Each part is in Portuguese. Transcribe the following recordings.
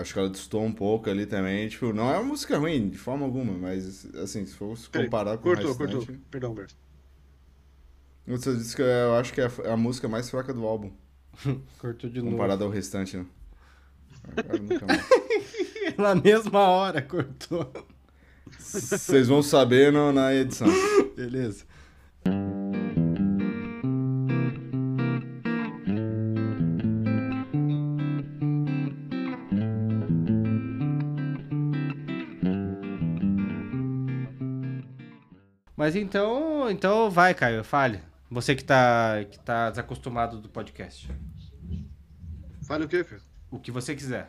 Acho que ela distou um pouco ali também. Tipo, não é uma música ruim, de forma alguma, mas assim, se for comparar com cortou, o restante... Cortou, Perdão, Berto. Você disse que eu acho que é a música mais fraca do álbum. cortou de novo. Comparado ao restante, né? Agora nunca mais. Na mesma hora cortou. Vocês vão saber no, na edição. Beleza. Mas então, então vai, Caio, fale. Você que tá, que tá desacostumado do podcast. Fale o quê, cara? O que você quiser.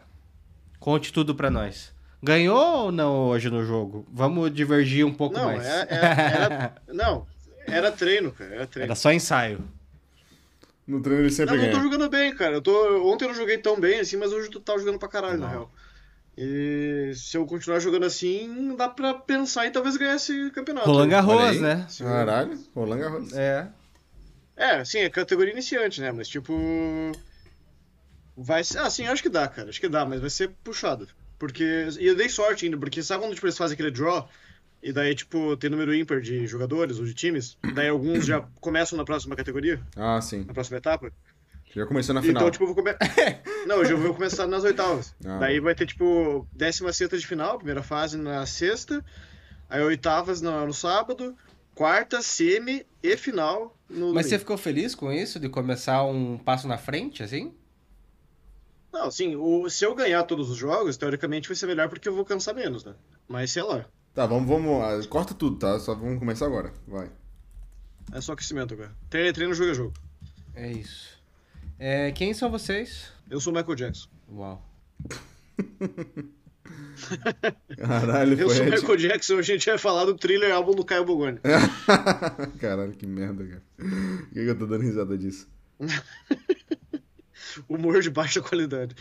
Conte tudo pra nós. Ganhou ou não hoje no jogo? Vamos divergir um pouco não, mais. É, é, era, não, era treino, cara. Era, treino. era só ensaio. No treino ele sempre não, ganha. Não, tô jogando bem, cara. Eu tô, ontem eu não joguei tão bem assim, mas hoje eu tava jogando pra caralho, não. na real. E se eu continuar jogando assim, dá pra pensar em talvez ganhar esse campeonato. Roland Garros, né? Caralho, Roland Garros. É. É, sim, é categoria iniciante, né? Mas tipo. Vai ser. Ah, sim, acho que dá, cara. Acho que dá, mas vai ser puxado. Porque. E eu dei sorte ainda, porque sabe quando tipo, eles fazem aquele draw? E daí, tipo, tem número ímpar de jogadores ou de times. Daí alguns já começam na próxima categoria. Ah, sim. Na próxima etapa. Já começou na final. Então, tipo, eu vou começar. Não, eu já vou começar nas oitavas. Ah. Daí vai ter, tipo, décima sexta de final, primeira fase na sexta. Aí oitavas no, no sábado, quarta, semi e final no. Mas domingo. você ficou feliz com isso, de começar um passo na frente, assim? Não, sim, o, se eu ganhar todos os jogos, teoricamente vai ser melhor porque eu vou cansar menos, né? Mas sei lá. Tá, vamos, vamos. Ah, corta tudo, tá? Só vamos começar agora. Vai. É só aquecimento agora. Treino, treino, jogo é jogo. É isso. É, quem são vocês? Eu sou o Michael Jackson. Uau. Caralho, Eu sou o Michael Jackson, a gente vai falar do thriller álbum do Caio Bogoni. Caralho, que merda, cara. Por que eu tô dando risada disso? Humor de baixa qualidade.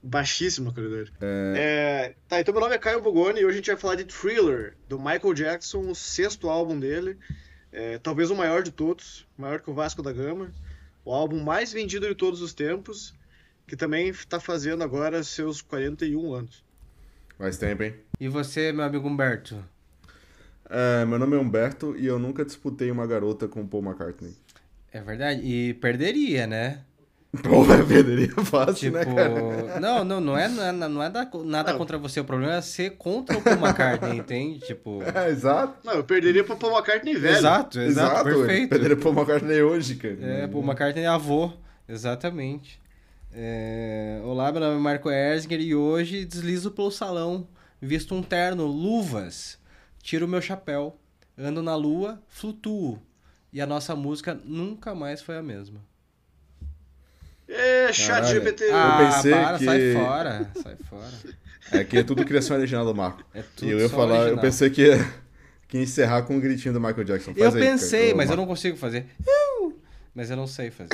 Baixíssima qualidade. É... É... Tá, então meu nome é Caio Bogoni e hoje a gente vai falar de Thriller, do Michael Jackson, o sexto álbum dele. É, talvez o maior de todos, maior que o Vasco da Gama. O álbum mais vendido de todos os tempos, que também está fazendo agora seus 41 anos. Faz tempo, hein? E você, meu amigo Humberto? É, meu nome é Humberto e eu nunca disputei uma garota com Paul McCartney. É verdade? E perderia, né? Porra, perderia fácil, né, tipo, né, cara? Não, não, não é, não é, não é da, nada não. contra você. O problema é ser contra o Paul McCartney, entende? Tipo... É, exato. Não, eu perderia pro Paul McCartney velho. Exato, exato, exato perfeito. Perderia pro Paul McCartney hoje, cara. É, Paul McCartney é avô, exatamente. É... Olá, meu nome é Marco Erzinger e hoje deslizo pelo salão, visto um terno, luvas, tiro meu chapéu, ando na lua, flutuo. E a nossa música nunca mais foi a mesma. É, chat GPT. Ah, eu pensei para, que... sai fora, sai fora. É que é tudo criação original do Marco. É tudo e eu ia falar, original. eu pensei que ia, que ia encerrar com o um gritinho do Michael Jackson. Faz eu aí, pensei, cara, mas eu não consigo fazer. Mas eu não sei fazer.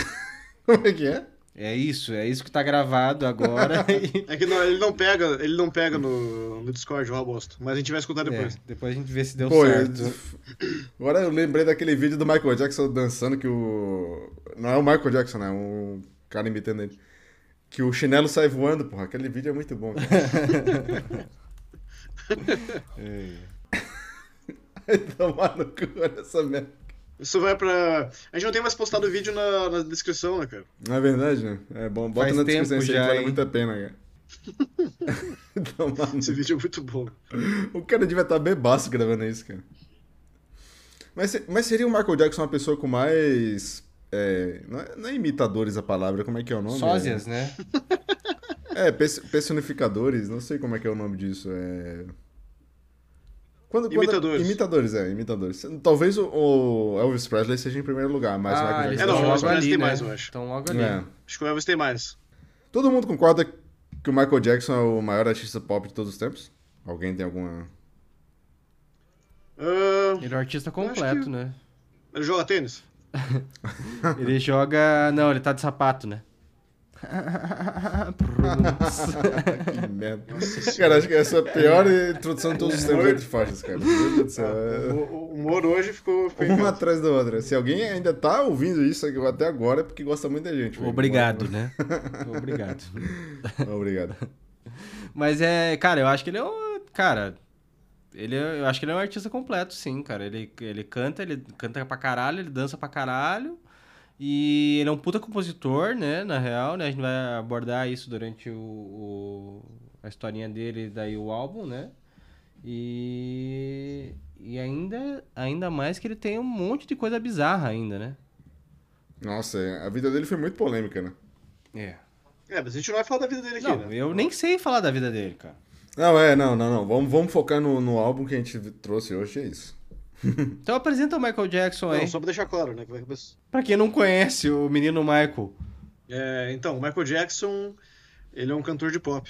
Como é que é? É isso, é isso que tá gravado agora. é que não, ele não pega, ele não pega no, no Discord, o bosta. Mas a gente vai escutar depois. É, depois a gente vê se deu Pô, certo. Eu, agora eu lembrei daquele vídeo do Michael Jackson dançando que o. Não é o Michael Jackson, né? Um cara imitando ele. Que o chinelo sai voando, porra. Aquele vídeo é muito bom. é. Tomar no cu essa merda. Isso vai pra. A gente não tem mais postado o vídeo na, na descrição, né, cara? Não é verdade, né? É bom. Bota Faz na descrição, já, vale muito a pena, cara. Esse vídeo é muito bom. O cara devia estar bebaço gravando isso, cara. Mas, mas seria o Michael Jackson uma pessoa com mais é, não, é, não, é, imitadores a palavra, como é que é o nome? Sósias, é, né? É, personificadores, não sei como é que é o nome disso. É... Quando, imitadores. Quando, imitadores, é, imitadores. Talvez o, o, Elvis Presley seja em primeiro lugar, mas ah, Michael Jackson... É, não, o Elvis Presley tem mais, eu acho. Estão logo ali. É. Acho que o Elvis tem mais. Todo mundo concorda que o Michael Jackson é o maior artista pop de todos os tempos? Alguém tem alguma... Uh, Ele é um artista completo, que... né? Ele joga tênis? ele joga. Não, ele tá de sapato, né? que merda. cara, acho que essa é a pior introdução de todos os tempos entre faixas, cara. Meu Deus do céu. É... O, humor hoje ficou. ficou Uma atrás da outra. Se alguém ainda tá ouvindo isso até agora é porque gosta muito da gente. Obrigado, né? Obrigado. Obrigado. Mas é, cara, eu acho que ele é um. Cara, ele é, eu acho que ele é um artista completo, sim, cara. Ele, ele canta, ele canta pra caralho, ele dança pra caralho. E ele é um puta compositor, né? Na real, né? A gente vai abordar isso durante o, o a historinha dele, daí o álbum, né? E, e ainda, ainda mais que ele tem um monte de coisa bizarra ainda, né? Nossa, é, a vida dele foi muito polêmica, né? É. É, mas a gente não vai falar da vida dele aqui, Não, né? eu nem sei falar da vida dele, cara. Não, é, não, não, não. Vamos, vamos focar no, no álbum que a gente trouxe hoje, é isso. Então apresenta o Michael Jackson aí. Não, só pra deixar claro, né? que vai- Pra quem não conhece o menino Michael. É, então, o Michael Jackson, ele é um cantor de pop.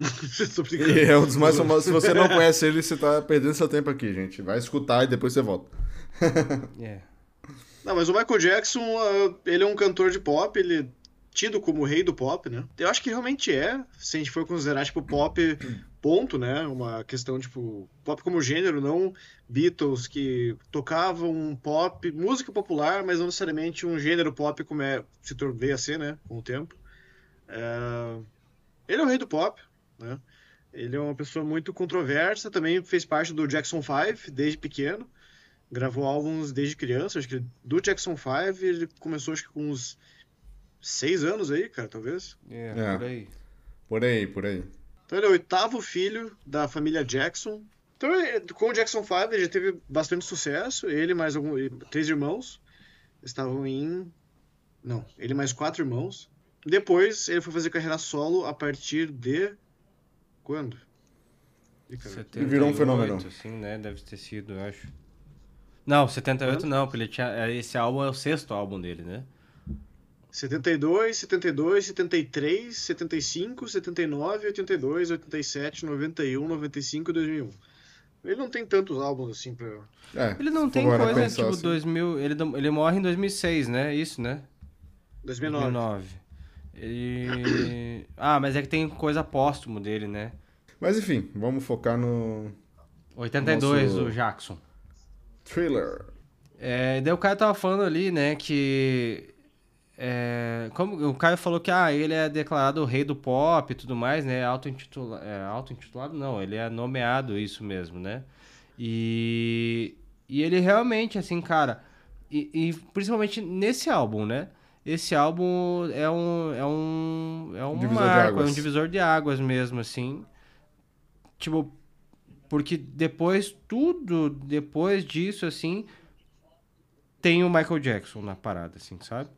E é um dos mais famosos. Se você não conhece ele, você tá perdendo seu tempo aqui, gente. Vai escutar e depois você volta. É. Não, mas o Michael Jackson, ah, ele é um cantor de pop, ele tido como o rei do pop, né? Eu acho que realmente é, se a gente for considerar, tipo, pop ponto, né? Uma questão, tipo, pop como gênero, não Beatles que tocavam pop, música popular, mas não necessariamente um gênero pop como é, se veio a ser, né? Com o tempo. É, Ele é o rei do pop, né? Ele é uma pessoa muito controversa, também fez parte do Jackson 5 desde pequeno gravou álbuns desde criança, acho que do Jackson 5 ele começou acho que com uns seis anos aí, cara, talvez. É, É. por aí. Por aí, por aí. Então ele é o oitavo filho da família Jackson. Então ele- com o Jackson 5 ele já teve bastante sucesso, ele mais algum, três irmãos estavam em não, ele mais quatro irmãos. Depois ele foi fazer carreira solo a partir de quando? Ih, cara. 78, Ele virou um fenômeno. Assim, né? Deve ter sido, eu acho. Não, 78 Quando? não, porque ele tinha, esse álbum é o sexto álbum dele, né? 72, 72, 73, 75, 79, 82, 87, 91, 95 e 2001. Ele não tem tantos álbuns assim pra. É, Ele não tem coisa, tipo, assim. 2000... Ele, ele morre em 2006, né? Isso, né? 2009. 2009. Ele... Ah, mas é que tem coisa póstumo dele, né? Mas enfim, vamos focar no 82, Nosso- o Jackson. thriller. É, daí o Caio tava falando ali, né, que. É, como o Caio falou que ah, ele é declarado o rei do pop e tudo mais, né? Auto-intitula, é, auto-intitulado? Não, ele é nomeado isso mesmo, né? E, e ele realmente, assim, cara. E, e principalmente nesse álbum, né? Esse álbum é um. É um. É um Divisor marco, é um divisor de águas mesmo, assim. Tipo, porque depois, tudo depois disso, assim, tem o Michael Jackson na parada, assim, sabe?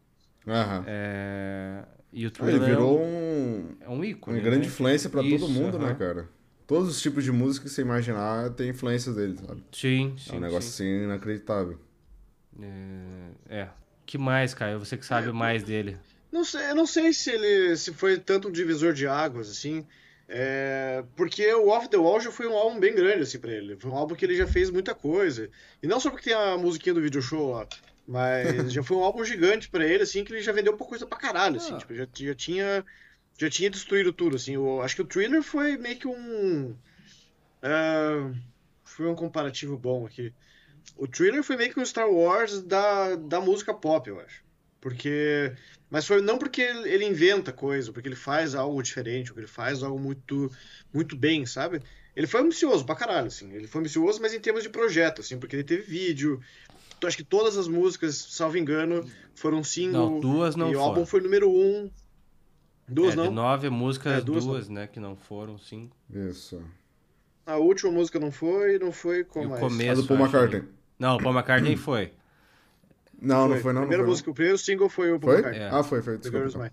Aham. É... E o Ele Thriller virou é, um, um, é um ícone, uma grande né? influência pra todo mundo, né, aham. cara? Todos os tipos de música que você imaginar tem influências dele, sabe? Sim, sim, é um negócio sim. assim inacreditável. É... é. que mais, Caio? Você que sabe mais dele. Não sei, eu não sei se ele se foi tanto um divisor de águas, assim. é, porque o Off the Wall já foi um álbum bem grande, assim, pra ele. Foi um álbum que ele já fez muita coisa. E não só porque tem a musiquinha do video show lá, mas já foi um álbum gigante pra ele, assim, que ele já vendeu por coisa pra caralho, assim. Ah. Tipo, já, já tinha. Já tinha destruído tudo, assim. Eu acho que o Thriller foi meio que um. é, foi um comparativo bom aqui. O Thriller foi meio que um Star Wars da, da música pop, eu acho. Porque. Mas foi não porque ele ele inventa coisa, porque ele faz algo diferente, porque ele faz algo muito, muito bem, sabe? Ele foi ambicioso pra caralho, assim. Ele foi ambicioso, mas em termos de projeto, assim, porque ele teve vídeo. Acho que todas as músicas, salvo engano, foram single. Não, duas não e o foram. álbum foi número um. Duas é, não? De nove músicas, É, duas duas, não. né, que não foram, cinco. Isso. A última música não foi, não foi com E o mais. A começo, do Paul McCartney. ali. Não, o Paul McCartney foi. Não, não foi não. A não primeira foi, música, o primeiro single foi o Paul Foi? McCartney. É. Ah, foi, foi. Desculpa. Mine.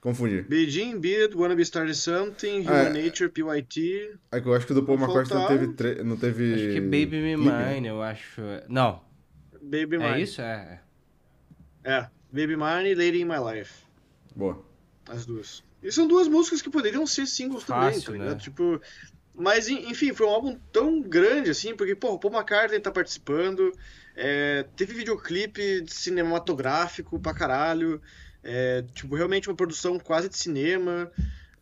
Confundi. Beijing, Beat, Wanna Be Started Something, Ah, Human é. Nature, PYT. É que eu acho que o do Paul Não McCartney não teve, tre... não teve. Acho que Baby Me né? Mine, eu acho. Não, Baby Mine. é isso? É. É, Baby Mine e Lady in My Life. Boa. As duas. E são duas músicas que poderiam ser singles também, Fácil, tá né? ligado? Tipo. Mas, en- enfim, foi um álbum tão grande assim, porque, pô, o Paul McCartney tá participando, é, teve videoclipe cinematográfico pra caralho, é, tipo, realmente uma produção quase de cinema,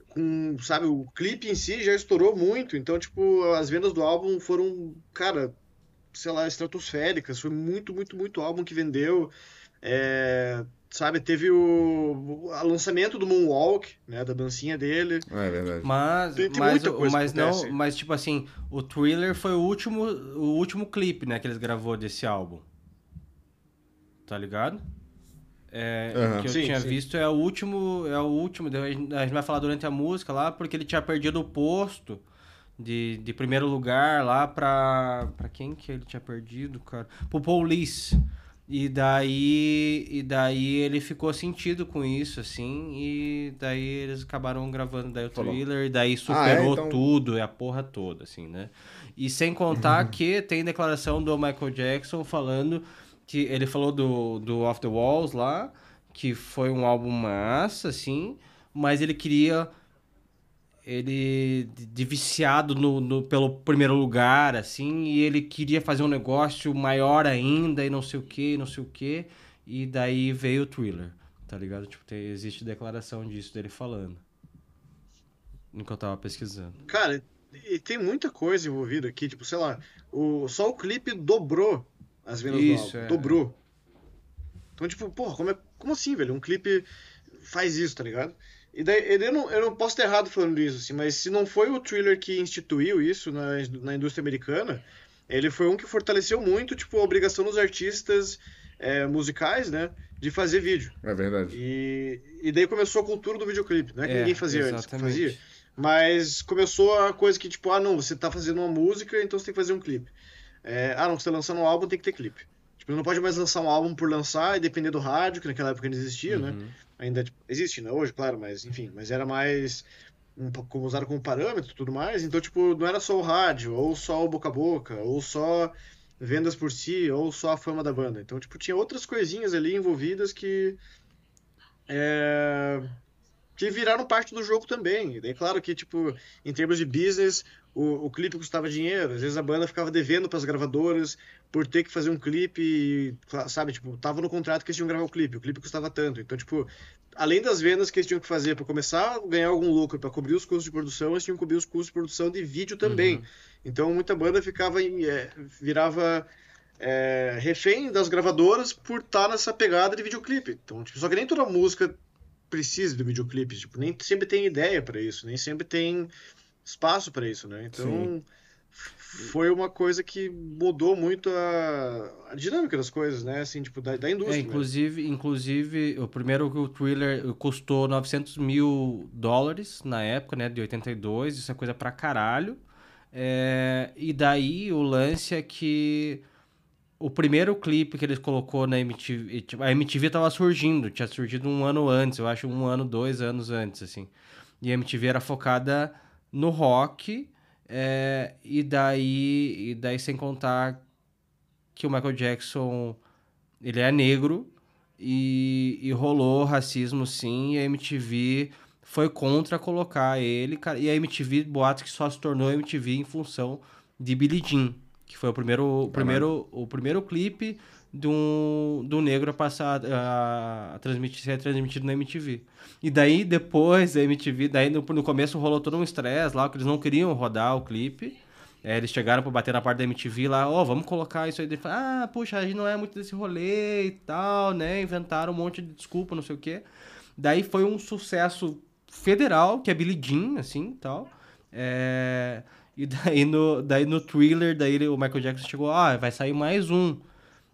com, sabe, o clipe em si já estourou muito, então, tipo, as vendas do álbum foram, cara, sei lá, estratosféricas, foi muito, muito, muito álbum que vendeu, é, sabe? Teve o, o lançamento do Moonwalk, né? Da dancinha dele. É verdade. Mas, Tem- tem mas, muita coisa mas não, mas tipo assim, o Thriller foi o último, o último clipe, né, que eles gravou desse álbum. Tá ligado? É, o que eu Sim, tinha sim. visto é o último, é o último, daí a gente a gente vai falar durante a música lá, porque ele tinha perdido o posto de, de primeiro lugar lá pra, pra quem que ele tinha perdido, cara? Pro Police. E daí, e daí ele ficou sentido com isso, assim, e daí eles acabaram gravando daí o Falou. thriller, e daí Ah, é? superou Então- tudo, é a porra toda, assim, né? E sem contar que tem declaração do Michael Jackson falando que ele falou do, do Off the Walls lá, que foi um álbum massa, assim, mas ele queria ele de- viciado no, no- pelo primeiro lugar, assim, e ele queria fazer um negócio maior ainda e não sei o que, não sei o que, e daí veio o Thriller, tá ligado? Tipo, tem, existe declaração disso dele falando. Enquanto eu tava pesquisando. Cara, e tem muita coisa envolvida aqui, tipo, sei lá, o, só o clipe dobrou as vendas Isso, do álbum. é. Dobrou. Então, tipo, porra, como, é, como assim, velho? Um clipe faz isso, tá ligado? E daí, eu não, eu não posso ter errado falando isso, assim, mas se não foi o thriller que instituiu isso na, na indústria americana, ele foi um que fortaleceu muito, tipo, a obrigação dos artistas é, musicais, né, de fazer vídeo. É verdade. E, e daí começou a cultura do videoclipe. Não é que ninguém fazia antes, exatamente. fazia. Mas começou a coisa que, tipo, ah, não, você tá fazendo uma música, então você tem que fazer um clipe. É, ah, não, você tá lançando um álbum, tem que ter clipe. Tipo, não pode mais lançar um álbum por lançar e depender do rádio, que naquela época ainda existia, né? Uhum. Ainda tipo, existe, né? Hoje, claro, mas enfim, mas era mais um, como usado como parâmetro e tudo mais. Então, tipo, não era só o rádio, ou só o boca a boca, ou só vendas por si, ou só a fama da banda. Então, tipo, tinha outras coisinhas ali envolvidas que é, que viraram parte do jogo também. E daí, claro que, tipo, em termos de business, o, o clipe custava dinheiro. Às vezes a banda ficava devendo para as gravadoras por ter que fazer um clipe, sabe? Tipo, tava no contrato que eles tinham que gravar o clipe. O clipe custava tanto. Então, tipo, além das vendas que eles tinham que fazer para começar a ganhar algum lucro para cobrir os custos de produção, eles tinham que cobrir os custos de produção de vídeo também. Uhum. Então, muita banda ficava é, virava é, refém das gravadoras por estar nessa pegada de videoclipe. Então, tipo, só que nem toda música precisa do videoclipe, tipo, nem sempre tem ideia para isso, nem sempre tem espaço para isso, né? Então, f- foi uma coisa que mudou muito a, a dinâmica das coisas, né? Assim, tipo, da, da É, indústria. mesmo. inclusive, inclusive, o primeiro o Thriller custou 900 mil dólares na época, né, de 82, isso é coisa pra caralho. É, e daí o lance é que o primeiro clipe que eles colocou na MTV, tipo, a MTV tava surgindo, tinha surgido um ano antes, eu acho um ano, dois anos antes, assim. E a MTV era focada no rock, é, e daí, e daí sem contar que o Michael Jackson ele é negro e, e rolou racismo sim, e a MTV foi contra colocar ele, cara, e a MTV, boatos que só se tornou MTV em função de Billie Jean, que foi o primeiro, o primeiro, o primeiro clipe de um negro a passar a, a transmitir, ser transmitido na MTV. E daí, depois da MTV, daí no, no começo rolou todo um estresse lá, que eles não queriam rodar o clipe, é, eles chegaram pra bater na parte da MTV lá, ó, vamos colocar isso aí. Ele falou, ah, puxa, a gente não é muito desse rolê e tal, né? Inventaram um monte de desculpa, não sei o quê. Daí foi um sucesso federal, que é Billie Jean, assim, tal. É, E daí no, daí no thriller, daí ele- o Michael Jackson chegou, ah, vai sair mais um.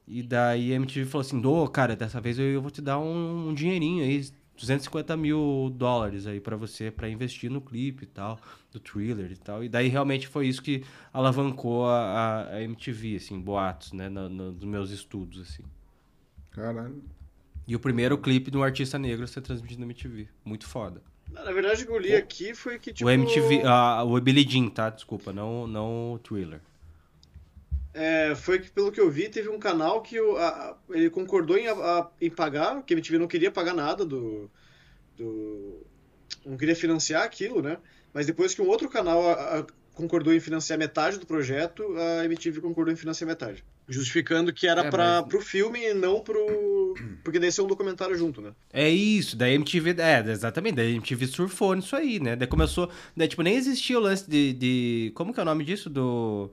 E daí a MTV falou assim, ô, cara, dessa vez eu vou te dar um, um dinheirinho aí, 250 mil dólares aí pra você, pra investir no clipe e tal, do thriller e tal. E daí realmente foi isso que alavancou a, a- MTV, assim, boatos, né, no, no- nos meus estudos, assim. Caralho. E o primeiro clipe de um artista negro ser transmitido na MTV. Muito foda. Na verdade, o que eu li aqui foi que, tipo... O MTV, ah, o Billie Jean, tá? Desculpa, não, não o thriller. É, foi que, pelo que eu vi, teve um canal que o- a- ele concordou em, a- em pagar, que a MTV não queria pagar nada do, do- não queria financiar aquilo, né? Mas depois que um outro canal a- concordou em financiar metade do projeto, a MTV concordou em financiar metade. Justificando que era É, para mas- pro filme e não pro... Porque daí ser um documentário junto, né? É isso, daí a MTV, é, exatamente, daí a MTV surfou nisso aí, né? Daí começou, daí tipo, nem existia o lance de, de como que é o nome disso? Do,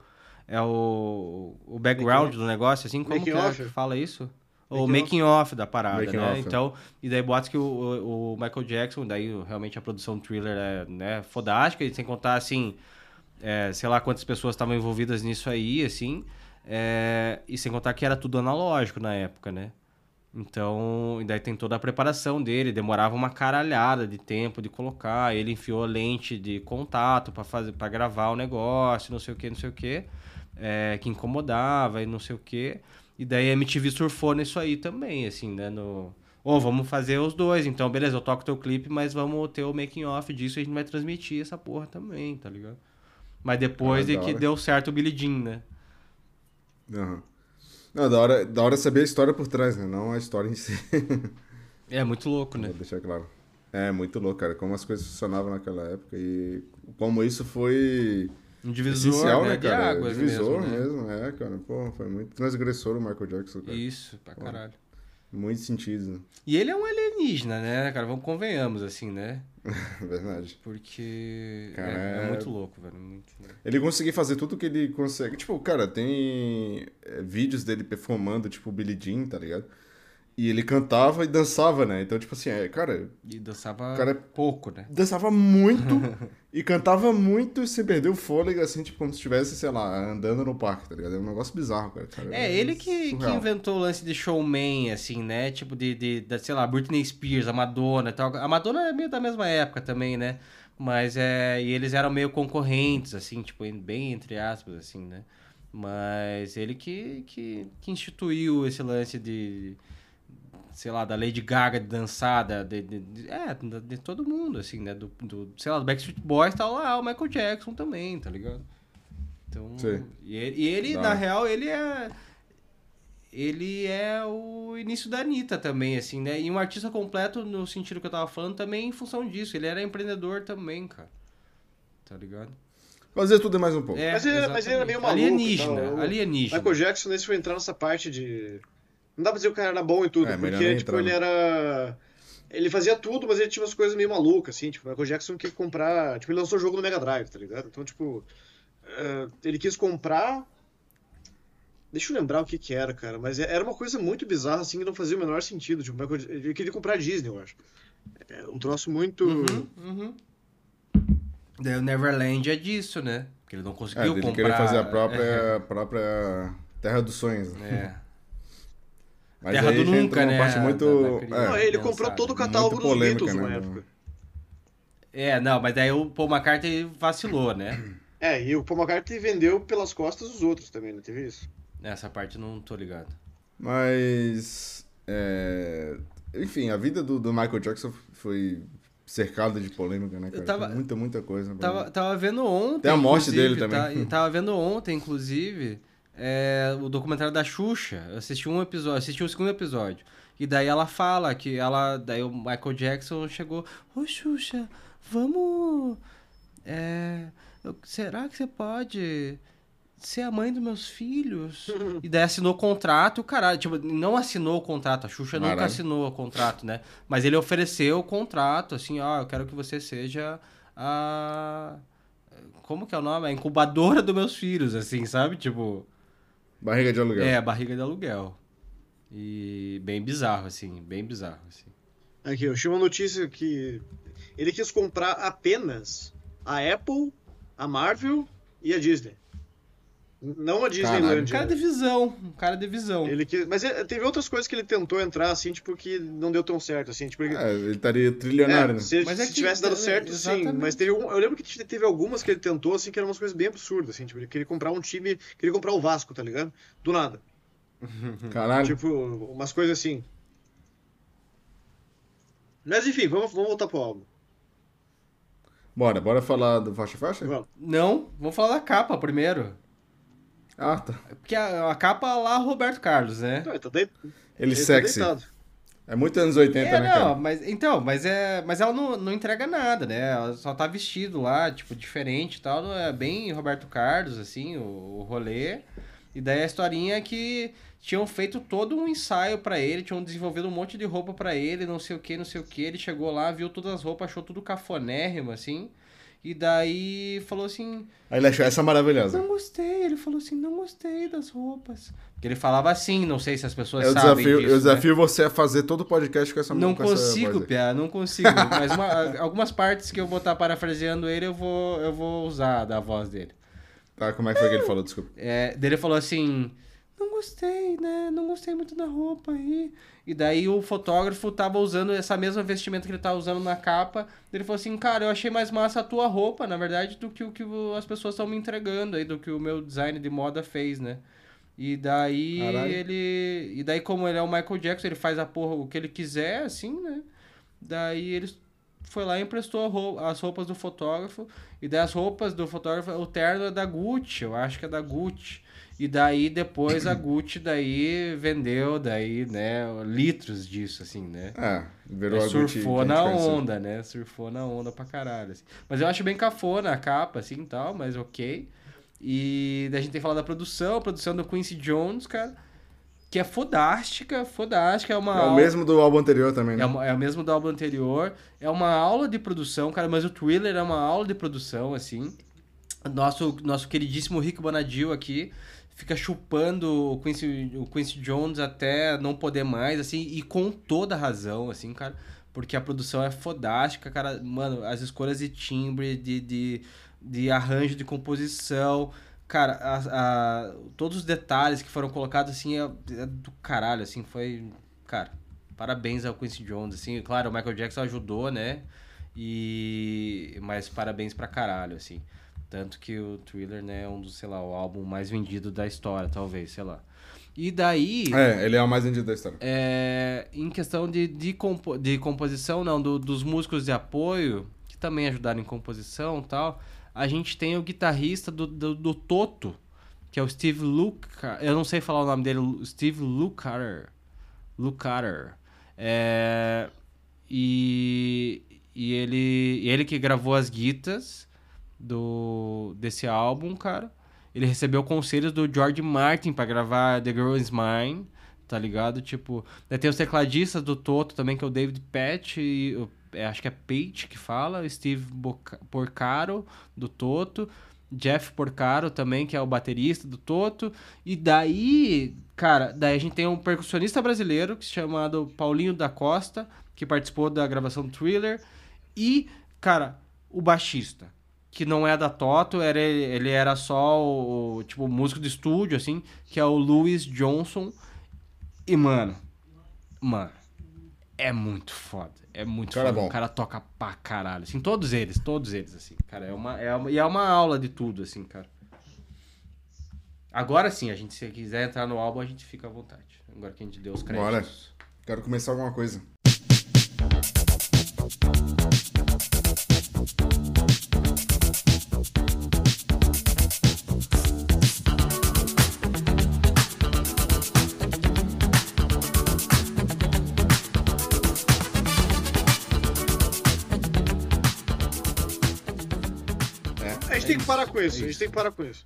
é o, o background do negócio, assim, como Making que é off? que fala isso? o making off da parada, making né? Off. É. Então, e daí boatos que o, o, Michael Jackson, daí realmente a produção do thriller é né, fodástica, e sem contar assim, é, sei lá quantas pessoas estavam envolvidas nisso aí, assim, é, e sem contar que era tudo analógico na época, né? Então, e daí tem toda a preparação dele, demorava uma caralhada de tempo de colocar, ele enfiou lente de contato para fazer para gravar o negócio, não sei o que, não sei o que, é, que incomodava e não sei o que. E daí a MTV surfou nisso aí também, assim, né? No... Ou oh, vamos fazer os dois, então beleza, eu toco teu clipe, mas vamos ter o making off disso e a gente vai transmitir essa porra também, tá ligado? Mas depois ah, de que deu certo o Billy Jean, né? Uhum. Não, da hora, da hora saber a história por trás, né? Não a história em si. é muito louco, né? Vou deixar claro. É muito louco, cara. Como as coisas funcionavam naquela época e como isso foi um divisor, Essencial, né, né cara? águas divisor mesmo, né? mesmo, é, cara. Pô, foi muito transgressor o Michael Jackson, cara. Isso, pra caralho. Pô, muito sentido. E ele é um alienígena, né, cara? Vamos convenhamos, assim, né? Verdade. Porque cara, é, é, muito louco, velho. Muito Ele conseguir fazer tudo que ele consegue. Tipo, cara, tem é, vídeos dele performando, tipo, Billy Jean, tá ligado? E ele cantava e dançava, né? Então, tipo assim, é, cara. E dançava cara, pouco, né? Dançava muito e cantava muito sem perder o fôlego, assim, tipo, como se estivesse, sei lá, andando no parque, tá ligado? É um negócio bizarro, cara. cara é, é ele que, que inventou o lance de showman, assim, né? Tipo, de, de, de, sei lá, Britney Spears, a Madonna e tal. A Madonna é meio da mesma época também, né? Mas é. E eles eram meio concorrentes, assim, tipo, bem entre aspas, assim, né? Mas ele que, que, que instituiu esse lance de sei lá, da Lady Gaga de dançada, de, de, de, é, de todo mundo, assim, né? Do, do, sei lá, do Backstreet Boys tá lá, o Michael Jackson também, tá ligado? Então, Sim. e ele, e ele na real, ele é ele é o início da Anitta também, assim, né? E um artista completo no sentido que eu tava falando também em função disso. Ele era empreendedor também, cara. Tá ligado? Fazer tudo é mais um pouco. É, mas, ele, mas ele era meio maluco. Alienígena, então, alienígena. Michael Jackson, nesse foi entrar nessa parte de não dá pra dizer que o cara era bom em tudo, é, porque, tipo, ele era. Ele fazia tudo, mas ele tinha umas coisas meio malucas, assim, tipo, o Michael Jackson queria comprar. Tipo, ele lançou o jogo no Mega Drive, tá ligado? Então, tipo. Uh, ele quis comprar. Deixa eu lembrar o que que era, cara, mas é, era uma coisa muito bizarra, assim, que não fazia o menor sentido. Tipo, Michael... ele queria comprar a Disney, eu acho. É um troço muito. Uhum, uhum. Daí o Neverland é disso, né? Porque ele não conseguiu é, ele comprar. Ele queria fazer a própria, é. própria Terra dos Sonhos. Né? É. Mas Terra do Nunca, né? Parte muito, da, da não, ele comprou todo o catálogo dos Beatles né, época. É, não, mas daí o Paul McCartney vacilou, né? É, e o Paul McCartney vendeu pelas costas dos outros também, não teve isso? Nessa parte não tô ligado. Mas. É... Enfim, a vida do, do Michael Jackson foi cercada de polêmica, né, cara? Tava, muita, muita coisa. Tava, tava vendo ontem. Tem a morte dele também. Tá, tava vendo ontem, inclusive é, o documentário da Xuxa. Eu assisti um episódio, assisti o segundo episódio. E daí ela fala que ela. Daí o Michael Jackson chegou. Ô Xuxa, vamos. É, eu, será que você pode ser a mãe dos meus filhos? e daí assinou o contrato, caralho. Tipo, não assinou o contrato, a Xuxa Caralho. nunca assinou o contrato, né? Mas ele ofereceu o contrato, assim, ó, eu quero que você seja a. Como que é o nome? A incubadora dos meus filhos, assim, sabe? Tipo. Barriga de aluguel. É, barriga de aluguel. E bem bizarro, assim, bem bizarro, assim. Aqui, eu achei uma notícia que ele quis comprar apenas a Apple, a Marvel e a Disney. Não a Disneyland. Um cara de visão, um cara de visão. Ele que, mas é, teve outras coisas que ele tentou entrar, assim, tipo, que não deu tão certo, assim. Tipo, ele, é, ele estaria trilionário, é, né? Se, mas é se tivesse dado certo, exatamente. sim. Mas teve um, eu lembro que teve algumas que ele tentou, assim, que eram umas coisas bem absurdas, assim. Tipo, ele queria comprar um time, queria comprar o Vasco, tá ligado? Do nada. Caralho. Tipo, umas coisas assim. Mas enfim, vamos, vamos voltar pro álbum. Bora, bora falar do faixa faixa? Vamos. Não, vamos falar da capa primeiro. Ah, tá. Porque a, a capa lá, Roberto Carlos, né? Não, ele tá de... Ele, ele tá sexy. Tá é muito anos 80, é, né, não, mas então, mas é, mas ela não, não entrega nada, né? Ela só tá vestido lá, tipo, diferente e tal, é bem Roberto Carlos assim, o, o rolê. E daí a historinha é que tinham feito todo um ensaio para ele, tinham desenvolvido um monte de roupa para ele, não sei o que, não sei o que. Ele chegou lá, viu todas as roupas, achou tudo cafonérrimo, assim. E daí falou assim. Aí ele achou essa maravilhosa. Não gostei. Ele falou assim: não gostei das roupas. Porque ele falava assim, não sei se as pessoas eu sabem. Desafio, disso, eu né? desafio você a fazer todo o podcast com essa Não com consigo. Pia, não consigo. Mas uma- algumas partes que eu vou estar parafraseando ele, eu vou, eu vou usar da voz dele. Tá, como é que foi que ele falou? Desculpa. É, daí ele falou assim: Não gostei, né? Não gostei muito da roupa aí. E daí o fotógrafo tava usando essa mesma vestimenta que ele tava usando na capa. Ele falou assim: Cara, eu achei mais massa a tua roupa, na verdade, do que o que as pessoas estão me entregando aí, do que o meu design de moda fez, né? E daí Caralho. ele. E daí, como ele é o Michael Jackson, ele faz a porra o que ele quiser, assim, né? Daí ele foi lá e emprestou a rou- as roupas do fotógrafo. E daí as roupas do fotógrafo, o terno é da Gucci, eu acho que é da Gucci. E daí depois a Gucci daí vendeu daí, né, litros disso, assim, né? É, virou É, a Gucci surfou a na onda, né? Surfou na onda pra caralho. assim. Mas eu acho bem cafona a capa, assim tal, mas ok. E daí a gente tem que falar da produção, a produção do Quincy Jones, cara, que é fodástica, fodástica, é uma É o aula- mesmo do álbum anterior também, né? é, uma- é o mesmo do álbum anterior. É uma aula de produção, cara, mas o Thriller é uma aula de produção, assim. Nosso, nosso queridíssimo Rick Bonadil aqui fica chupando o Quincy, o Quincy Jones até não poder mais, assim, e com toda razão, assim, cara. Porque a produção é fodástica, cara. Mano, as escolhas de timbre, de, de, de arranjo, de composição. Cara, a, a- todos os detalhes que foram colocados, assim, é, é do caralho, assim, foi... Cara, parabéns ao Quincy Jones, assim. Claro, o Michael Jackson ajudou, né? E... Mas parabéns pra caralho, assim. Tanto que o Thriller, né, é um dos, sei lá, o álbum mais vendido da história, talvez, sei lá. E daí... É, ele é o mais vendido da história. É, em questão de, de, compo- de composição, não, do- dos músicos de apoio, que também ajudaram em composição e tal, a gente tem o guitarrista do, do, do Toto, que é o Steve Lukather. Eu não sei falar o nome dele, Steve Lukather. Lukather. É, e, e ele, ele que gravou as guitas do, desse álbum, cara. Ele recebeu conselhos do George Martin pra gravar The Girl Is Mine, tá ligado? Tipo, daí tem os tecladistas do Toto também, que é o David Patch, e, é, acho que é Pate que fala, Steve Boca- Porcaro, do Toto, Jeff Porcaro também, que é o baterista do Toto, e daí, cara, daí a gente tem um percussionista brasileiro, que se chamado Paulinho da Costa, que participou da gravação do Thriller, e, cara, o baixista, que não é da Toto, era, ele era só o, tipo, músico de estúdio, assim, que é o Louis Johnson. E, mano, mano, é muito foda. É muito Cara foda. bom. O cara toca pra caralho. Assim, todos eles, todos eles, assim. Cara, é uma, é uma, e é uma aula de tudo, assim, cara. Agora sim, a gente, se quiser entrar no álbum, a gente fica à vontade. Agora que a gente deu os créditos. Bora. Quero começar alguma coisa. Com isso, a gente tem que parar com isso.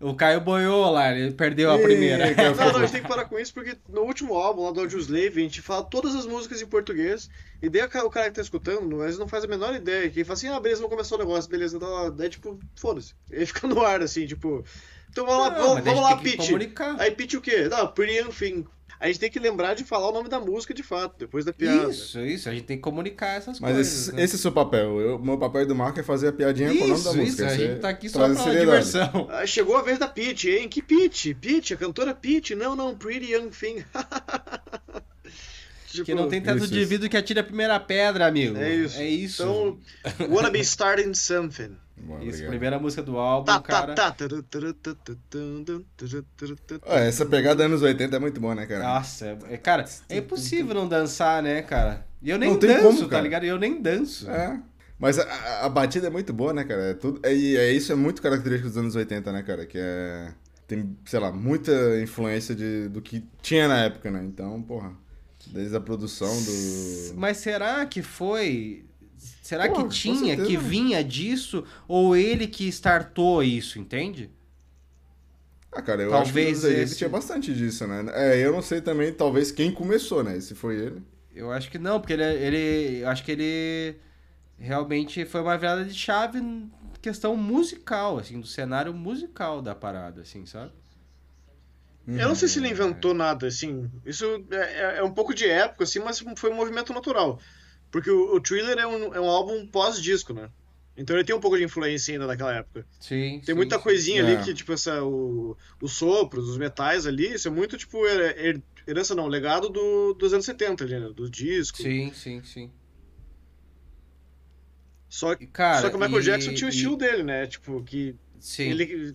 O Caio boiou lá, ele perdeu a primeira. cara. Não, não, a gente tem que parar com isso porque no último álbum lá do Audio Slave a gente fala todas as músicas em português e daí o cara que tá escutando, mas não faz a menor ideia. Que ele fala assim, ah, beleza, vamos começar o negócio, beleza, então, daí tipo, foda-se. Ele fica no ar assim, tipo. Então vamos lá, Não, vamos, a vamos gente lá, Pete. Aí Pete o quê? Não, Pretty Thing. A gente tem que lembrar de falar o nome da música de fato, depois da piada. Isso, isso. A gente tem que comunicar essas Mas coisas. esse, né? esse é o seu papel. Eu- O meu papel do Marco é fazer a piadinha com o nome da Isso, música. isso. A gente tá aqui só pra diversão. Ah, chegou a vez da Pete, hein? Que Pete? Pete, a cantora Pete? Não, não, Pretty Young Thing. Tipo, Que não tem tanto Isso, de isso. vidro que atira a primeira pedra, amigo. É isso. É isso. Então, wanna be starting something. Bom, isso, obrigado. primeira música do álbum, Tá, cara. tá, tá. Ah, essa pegada anos 80 é muito boa, né, cara? Nossa, é- é- cara, é impossível não dançar, né, cara? E eu nem Não danço, como, tá ligado? Eu nem danço. É. Mas a, a- batida é muito boa, né, cara? É tudo, é, e é, isso é muito característico dos anos 80, né, cara? Que é. Tem, sei lá, muita influência de, do que tinha na época, né? Então, porra. Desde a produção do. Mas será que foi. Será Pô, que tinha, certeza. que vinha disso? Ou ele que startou isso, entende? Ah, cara, eu Talvez acho que esse- tinha bastante disso, né? É, eu não sei também, talvez, quem começou, né? Se foi ele. Eu acho que não, porque ele. ele eu acho que ele. realmente foi uma virada de chave questão musical, assim, do cenário musical da parada, assim, sabe? Eu não sei se ele inventou nada, assim. Isso é, é, é um pouco de época, assim, mas foi um movimento natural. Porque o, o Thriller é um, é um álbum pós-disco, né? Então ele tem um pouco de influência ainda daquela época. Sim. Tem sim, muita sim. coisinha É. ali que, tipo, essa, o, os sopros, os metais ali, isso é muito, tipo, her- her- herança não, legado do, dos anos 70 ali, né? Do disco. Sim, sim, sim. Só, E, cara, só que o Michael e- Jackson tinha o e- estilo dele, né? Tipo, que Sim. ele.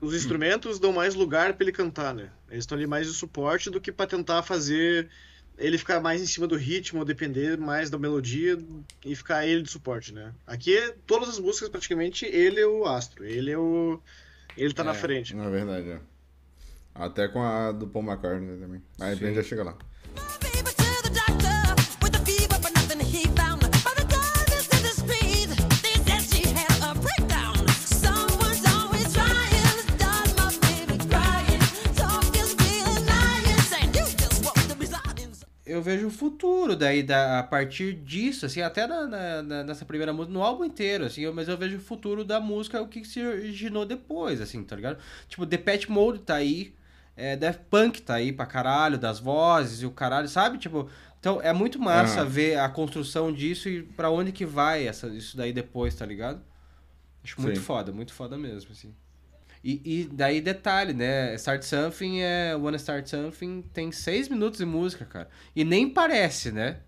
Os instrumentos dão mais lugar pra ele cantar, né? Eles estão ali mais de suporte do que pra tentar fazer ele ficar mais em cima do ritmo, ou depender mais da melodia e ficar ele de suporte, né? Aqui, todas as músicas, praticamente, ele é o astro. Ele é o. Ele tá É. na frente. Na verdade, é. Até com a do Paul McCartney também. Aí a gente já chega lá. Eu vejo o futuro daí da, a partir disso, assim, até na, na- nessa primeira música, no álbum inteiro, assim, eu- mas eu vejo o futuro da música, o que se originou depois, assim, tá ligado? Tipo, The Pet Mode tá aí, é, Daft Punk tá aí pra caralho, das vozes e o caralho, sabe? Tipo, então é muito massa Ah. ver a construção disso e pra onde que vai essa, isso daí depois, tá ligado? Acho muito Sim. foda, muito foda mesmo, assim. E, e daí detalhe, né? Start Something é. Wanna Start Something tem seis minutos de música, cara. E nem parece, né?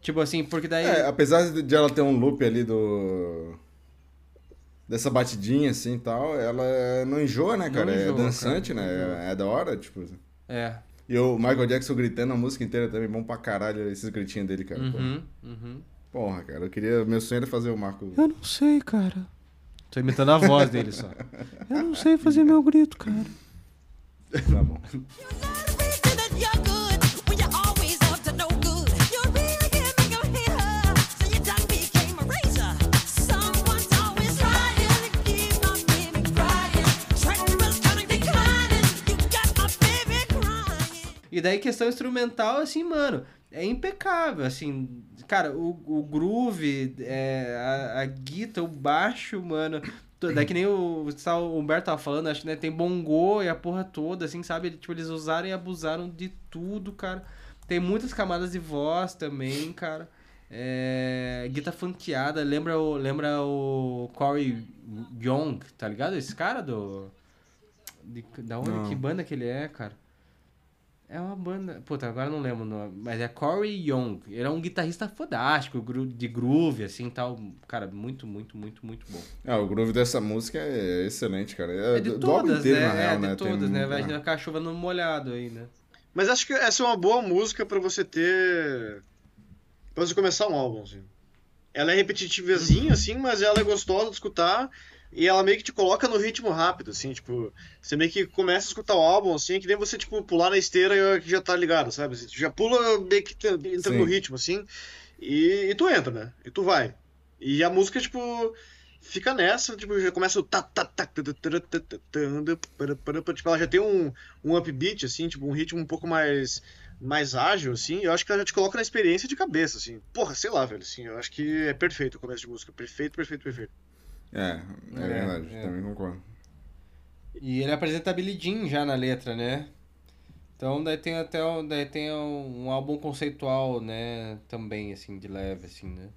Tipo assim, porque daí. É, apesar de ela ter um loop ali do. Dessa batidinha assim e tal, ela não enjoa, né, cara? é enjoa, dançante, cara, né? É, é da hora, tipo. É. E o Michael Jackson gritando a música inteira também, bom pra caralho esses gritinhos dele, cara. pô. Uhum, uhum. Porra, cara, eu queria. Meu sonho era fazer o Marco. Eu não sei, cara. Tô imitando a voz dele só. Eu não sei fazer meu grito, cara. Tá bom. E daí, questão instrumental, assim, mano, é impecável, assim, Cara, o, o groove, é, a, a guitarra, o baixo, mano. Daí que nem o, o Humberto tava falando, acho que né, tem bongô e a porra toda, assim, sabe? Tipo, eles usaram e abusaram de tudo, cara. Tem muitas camadas de voz também, cara. É, guitarra funkeada, lembra o, lembra o Corey Young, tá ligado? Esse cara do. De, da onde? Não. Que banda que ele é, cara? É uma banda. Puta, agora eu não lembro o nome. Mas é Corey Young. Ele é um guitarrista fodástico, de groove, assim tal. Cara, muito, muito, muito, muito bom. Ah, o groove dessa música é excelente, cara. É, É de todas, inteiro, né? na real, é de né? Tem todas, né? um- Vai ah. ficar chovendo molhado aí, né? Mas acho que essa é uma boa música pra você ter. pra você começar um álbum, assim. Ela é repetitivazinha, assim, mas ela é gostosa de escutar e ela meio que te coloca no ritmo rápido, assim, tipo, você meio que começa a escutar o álbum, assim, que nem você, tipo, pular na esteira que já tá ligado, sabe? Você já pula, meio que entra Sim. no ritmo, assim, e, e, tu entra, né? E tu vai. E a música, tipo, fica nessa, tipo, já começa o tá, tá, tá, tipo, ela já tem um, um upbeat, assim, tipo, um ritmo um pouco mais mais ágil, assim, eu acho que ela já te coloca na experiência de cabeça, assim. Porra, sei lá, velho, assim, eu acho que é perfeito o começo de música. Perfeito, perfeito, perfeito. É, é, É, verdade, é. também concordo. E ele apresenta Billie Jean já na letra, né? Então daí tem até um, daí tem um, um álbum conceitual, né? Também, assim, de leve, assim, né?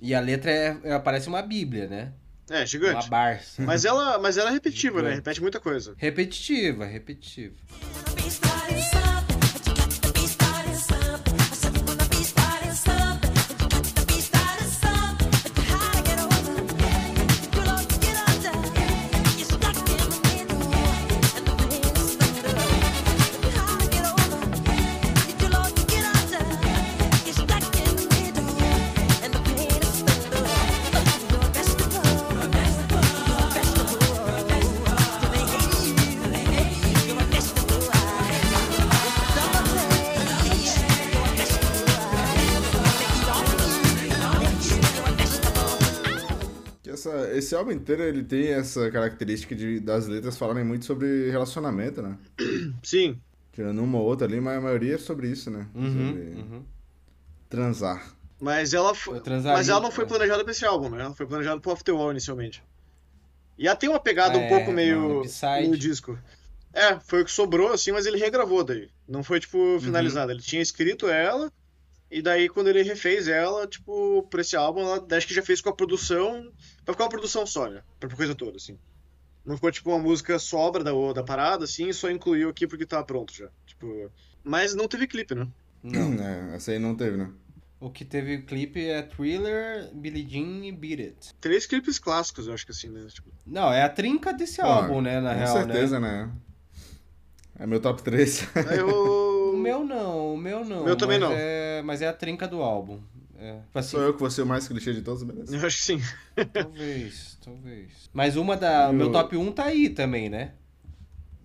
E a letra é, é- parece uma bíblia, né? É, Uma gigante. barça. Mas ela, mas ela é repetitiva, né? Repete muita coisa. Repetitiva, repetitiva. Esse álbum inteiro ele tem essa característica de, das letras falarem muito sobre relacionamento, né? Sim. Tirando uma ou outra ali, mas a maioria é sobre isso, né? Uhum, sobre uhum. transar. Mas ela, foi, mas ela não foi é. planejada pra esse álbum, né? Ela foi planejada pro After All inicialmente. E ela tem uma pegada um É, pouco não, meio no disco. É, foi o que sobrou, assim, mas ele regravou daí. Não foi, tipo, Uhum. finalizada. Ele tinha escrito ela, e daí quando ele refez ela, tipo, pra esse álbum, ela acho que já fez com a produção. Pra ficar uma produção só, né? Pra coisa toda, assim. Não ficou, tipo, uma música sobra da, da parada, assim, e só incluiu aqui porque tava pronto já. Tipo. Mas não teve clipe, né? Não. É, essa aí não teve, né? O que teve clipe é Thriller, Billie Jean e Beat It. Três clipes clássicos, eu acho que assim, né? Tipo, Não, é a trinca desse Pô, álbum, né, na com real, certeza, né? É meu top 3. aí eu. né? O meu não, o meu não. Meu também não. É, mas é a trinca do álbum. É, tipo assim, Sou eu que vou ser o mais clichê de todos, beleza? Eu acho que sim. talvez, talvez. Mas uma da... O meu Eu- top 1 tá aí também, né?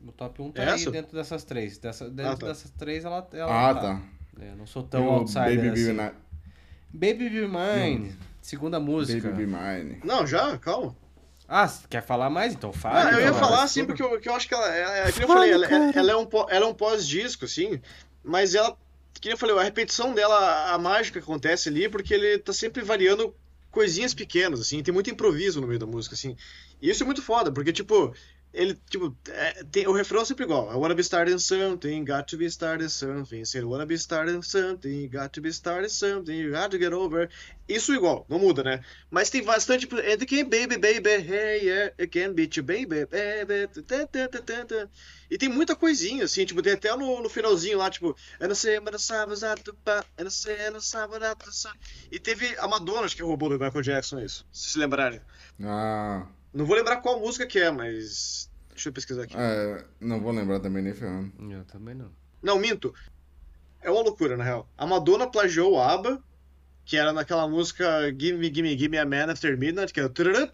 O top 1 tá aí Essa? dentro dessas três. Dessa, dentro tá. dessas três ela, ela Ah, tá. É, não sou tão o outsider Baby assim. Be Mine. Baby Be Mine, segunda música. Baby Be Mine. Não, já, calma. Ah, você quer falar mais? Então fala. Ah, eu ia então. falar mas assim, porque eu, que eu acho que ela. É, é, que eu falei, ela, ela- ela é um, ela é um pós-disco, assim, mas ela. Que eu falei, a repetição dela, a mágica que acontece ali, porque ele tá sempre variando coisinhas pequenas, assim, tem muito improviso no meio da música, assim. E isso é muito foda, porque, tipo, ele, tipo, é, tem, o refrão é sempre igual. I wanna be starting something, got to be starting something. Say, I wanna be starting something, got to be starting something, you got to get over. Isso igual, não muda, né? Mas tem bastante, tipo, and it can baby, baby, hey, yeah, it can beat you, baby, baby. E tem muita coisinha, assim, tipo, tem até no, no finalzinho lá, tipo, eu não sei, mas não sabe eu não sei, eu não sabe. E teve a Madonna, acho que roubou do Michael Jackson isso, se se lembrarem. Ah, Não vou lembrar qual música que é, mas. Deixa eu pesquisar aqui. é, não vou lembrar também nem ferrando. Eu também não. Não, minto. É uma loucura, na real. A Madonna plagiou o ABBA, que era naquela música Give Me, Give Me, Give Me a Man After Midnight, que é tarará.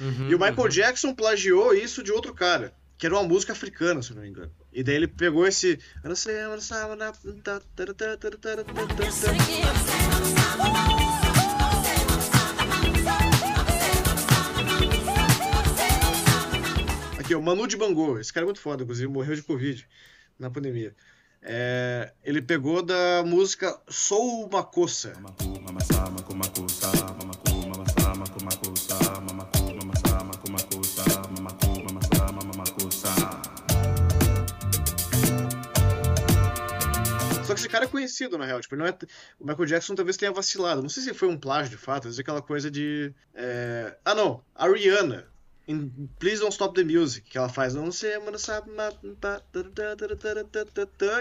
Uhum, E o Michael uhum. Jackson plagiou isso de outro cara, que era uma música africana, se eu não me engano. E daí ele pegou esse... Eu não sei, eu não sei, eu não sei, tarará, tarará, tarará, tarará. Aqui, o Manu de Bangu. Esse cara é muito foda, inclusive, morreu de Covid na pandemia. É, ele pegou da música Sou uma Coça. Só que esse cara é conhecido, na real. Tipo, não é... O Michael Jackson talvez tenha vacilado. Não sei se foi um plágio de fato, vezes aquela coisa de. é, Ah, não. A Rihanna. Em Please Don't Stop the Music, que ela faz. Não sei, mano, sabe.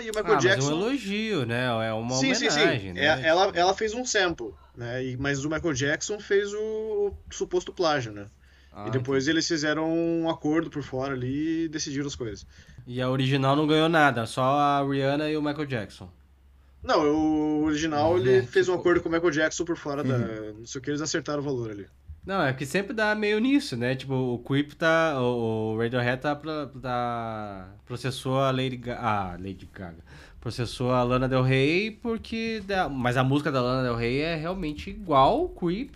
E o Ah, Michael mas é um Jackson. elogio, né? É uma sim, sim, homenagem, sim. né? É, ela, ela fez um sample, né? E- mas o Michael Jackson fez o, o suposto plágio, né? Ah, e depois eles fizeram um acordo por fora ali e decidiram as coisas. E a original não ganhou nada, só a Rihanna e o Michael Jackson. Não, o original Uhum, ele fez um acordo com o Michael Jackson por fora da. Não sei o que, eles acertaram o valor ali. Não, é que sempre dá meio nisso, né? Tipo, o Creep tá. O, o Radiohead tá, tá. Processou a Lady Gaga. Ah, Lady Gaga. Processou a Lana Del Rey porque. da- mas a música da Lana Del Rey é realmente igual o Creep.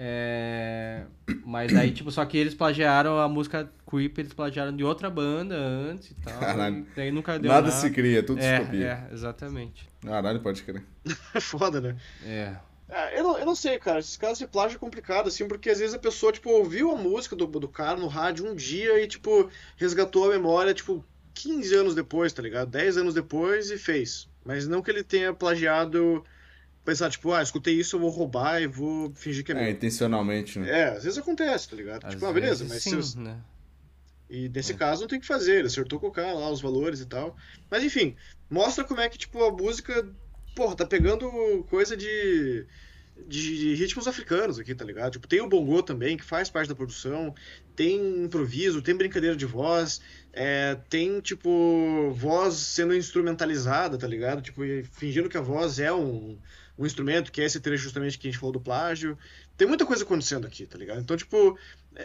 É, mas aí, tipo, só que eles plagiaram a música Creep, eles plagiaram de outra banda antes e tal. Caralho. e daí nunca deu Nada nada. se cria, tudo se é, copia. é, exatamente. Caralho, pode crer. É foda, né? É. Ah, eu, não, eu não sei, cara. Esses casos de plágio é complicado, assim, porque às vezes a pessoa, tipo, ouviu a música do, do cara no rádio um dia e, tipo, resgatou a memória, tipo, 15 anos depois, tá ligado? 10 anos depois e fez. Mas não que ele tenha plagiado, pensar, tipo, ah, escutei isso, eu vou roubar e vou fingir que é É, meu. intencionalmente, né? É, às vezes acontece, tá ligado? Às tipo, ah, beleza, mas sim, se, né? E nesse caso não tem o que fazer, ele acertou com o cara lá, os valores e tal. Mas enfim, mostra como é que, tipo, a música, porra, tá pegando coisa de, de, de ritmos africanos aqui, tá ligado? Tipo, tem o bongô também, que faz parte da produção, tem improviso, tem brincadeira de voz, é, tem, tipo, voz sendo instrumentalizada, tá ligado? Tipo, fingindo que a voz é um, um instrumento, que é esse trecho justamente que a gente falou do plágio. Tem muita coisa acontecendo aqui, tá ligado? Então, tipo,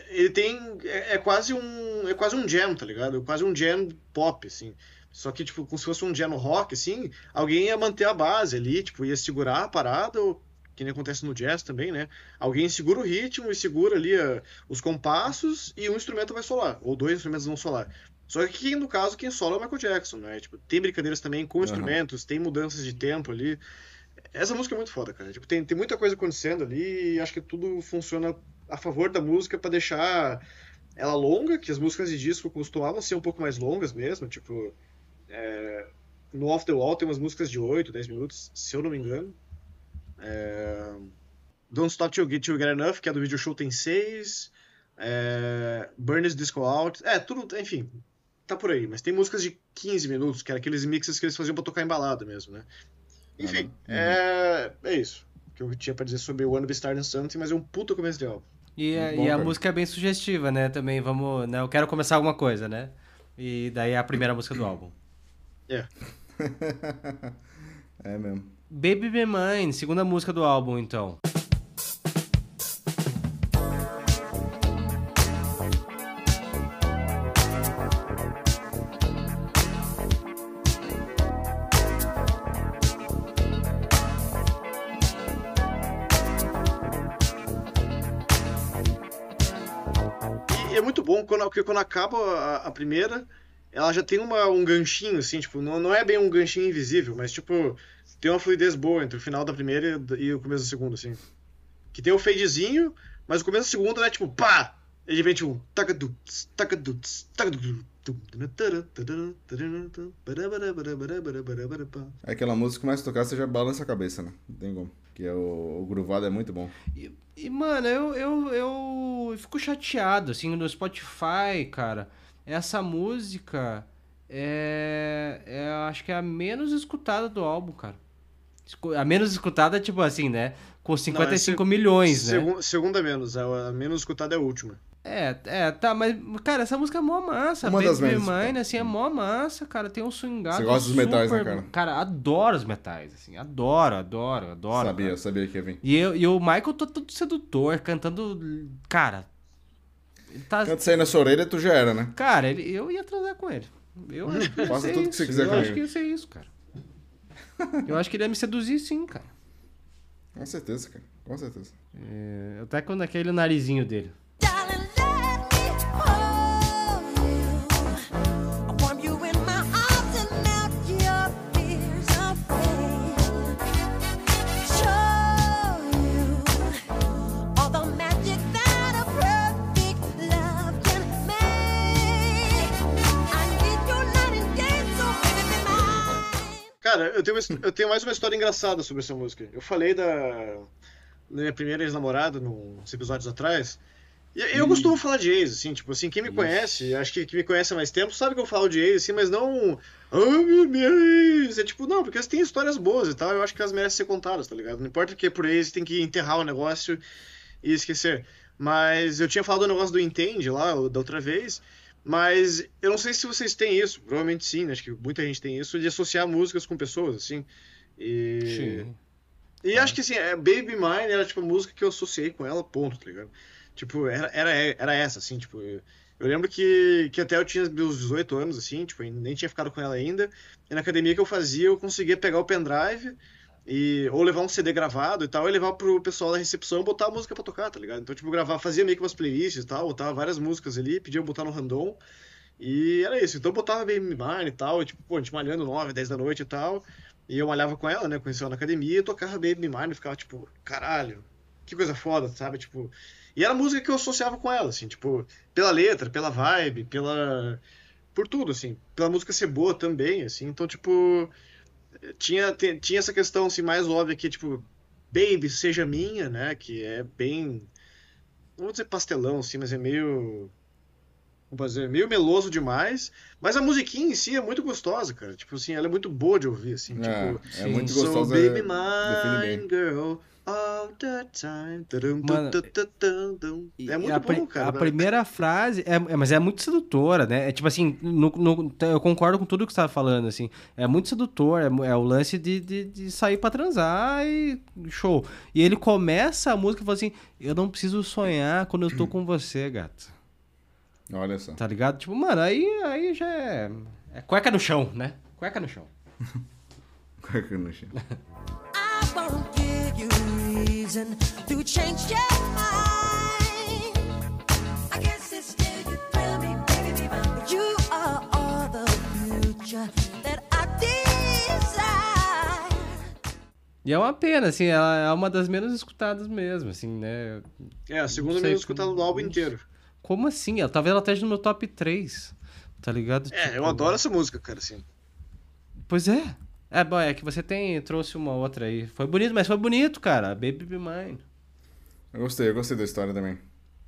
ele tem. É, é quase um. É quase um jam, tá ligado? É quase um jam pop, assim. Só que, tipo, como se fosse um jam rock, assim, alguém ia manter a base ali, tipo, ia segurar a parada, ou, que nem acontece no jazz também, né? Alguém segura o ritmo e segura ali a- os compassos e um instrumento vai solar, ou dois instrumentos vão solar. Só que no caso, quem sola é o Michael Jackson, né? Tipo, tem brincadeiras também com instrumentos, tem mudanças de tempo ali. Essa música é muito foda, cara. Tipo, tem, tem muita coisa acontecendo ali e acho que tudo funciona a favor da música pra deixar ela longa, que as músicas de disco costumavam ser um pouco mais longas mesmo, tipo... é, no Off the Wall tem umas músicas de 8, 10 minutos, se eu não me engano. É, Don't Stop Till Get, Till Get Enough, que é do video show, tem 6. É, Burn This Disco Out. É, tudo, enfim, tá por aí. Mas tem músicas de 15 minutos, que eram aqueles mixes que eles faziam pra tocar em balada mesmo, né? Enfim, é, é isso que eu tinha pra dizer sobre Wanna Be Starting Something, mas é um puta começo de álbum. E, a- e a música é bem sugestiva, né? Também vamos. Né? Eu quero começar alguma coisa, né? E daí é a primeira música do álbum. É. É mesmo. Baby Be Mine, segunda música do álbum, então. E é muito bom quando, porque quando acaba a, a primeira, ela já tem uma, um ganchinho, assim, tipo, não, não é bem um ganchinho invisível, mas tipo, tem uma fluidez boa entre o final da primeira e, e o começo da segunda, assim. Que tem o fadezinho, mas o começo da segunda é tipo, pá! Ele vem tipo, tacaduts, tacaduts. É aquela música que começa a tocar, você já balança a cabeça, né? Não tem como. Que é o, o gruvado é muito bom. E, e, mano, eu, eu, eu fico chateado, assim, no Spotify, cara. Essa música é, é. Acho que é a menos escutada do álbum, cara. A menos escutada, tipo assim, né? Com 55 se- milhões, né? Segun- segunda menos, a, a menos escutada é a última. É, é, tá, mas, cara, essa música é mó massa. Uma Baby das menos Mine, assim, é mó massa, cara. Tem um swingado Você gosta dos metais, né, super- cara? Cara, adoro os metais, assim. Adoro, adoro, adoro. sabia, cara. sabia que ia vir. E, eu, e o Michael tá todo sedutor, cantando. Cara. Tá. Quando sair na sua orelha, tu já era, né? Cara, ele, eu ia transar com ele. Eu acho que ia Faça tudo que isso. você quiser Eu com acho ele. que ia ser isso, cara. Eu acho que ele ia me seduzir sim, cara. Com certeza, cara. Com certeza. É, até quando aquele narizinho dele. Cara, eu tenho, eu tenho mais uma história engraçada sobre essa música. Eu falei da, da minha primeira ex-namorada nos episódios atrás. E eu costumo falar de ex, assim, tipo assim, quem me conhece, acho que quem me conhece há mais tempo, sabe que eu falo de ex, assim, mas não. Ah, meu minha ex! É tipo, não, porque elas têm histórias boas e tal, eu acho que elas merecem ser contadas, tá ligado? Não importa que por ex tem que enterrar o negócio e esquecer. Mas eu tinha falado do negócio do Entende lá, da outra vez, mas eu não sei se vocês têm isso, provavelmente sim, né? acho que muita gente tem isso, de associar músicas com pessoas, assim. E, Sim. e acho que assim, é, Baby Mine era tipo a música que eu associei com ela, ponto, tá ligado? Tipo, era, era, era essa, assim, tipo. Eu, eu lembro que, que até eu tinha meus 18 anos, assim, tipo, nem tinha ficado com ela ainda. E na academia que eu fazia, eu conseguia pegar o pendrive e ou levar um CD gravado e tal, e levar pro pessoal da recepção e botar a música pra tocar, tá ligado? Então, tipo, gravar, fazia meio que umas playlists e tal, botava várias músicas ali, pedia botar no random. E era isso. Então eu botava Baby Mine e tal, e, tipo, pô, a gente malhando 9, 10 da noite e tal. E eu malhava com ela, né? Conheci ela na academia e tocava Baby Mine ficava, tipo, caralho, que coisa foda, sabe? Tipo. E era música que eu associava com ela, assim, tipo, pela letra, pela vibe, pela. Por tudo, assim. Pela música ser boa também, assim. Então, tipo. Tinha, tinha essa questão, assim, mais óbvia que, tipo, Baby, seja minha, né? Que é bem. Não vou dizer pastelão, assim, mas é meio. Vamos dizer, meio meloso demais. Mas a musiquinha em si é muito gostosa, cara. Tipo assim, ela é muito boa de ouvir, assim. É, tipo, é muito So gostosa. baby mine, girl, all the time. Mano, É muito bom, cara. a primeira frase, é, é- mas é muito sedutora, né? É tipo assim, no- no- eu concordo com tudo que você tava falando, assim. É muito sedutor, é, é o lance de, de, de sair pra transar e show. E ele começa a música e fala assim: Eu não preciso sonhar quando eu tô com você, gato. Olha só. Tá ligado? Tipo, mano, aí, aí já é. É cueca no chão, né? Cueca no chão. I E é uma pena, assim, ela é uma das menos escutadas mesmo, assim, né? É, a segunda menos escutada do álbum inteiro. Assim? Como assim? Ela, talvez ela esteja no meu top 3, tá ligado? É, tipo... eu adoro essa música, cara, assim. Pois é, é, bom, é que você tem, trouxe uma outra aí. Foi bonito, mas foi bonito, cara. Baby Be Mine. Eu gostei, eu gostei da história também.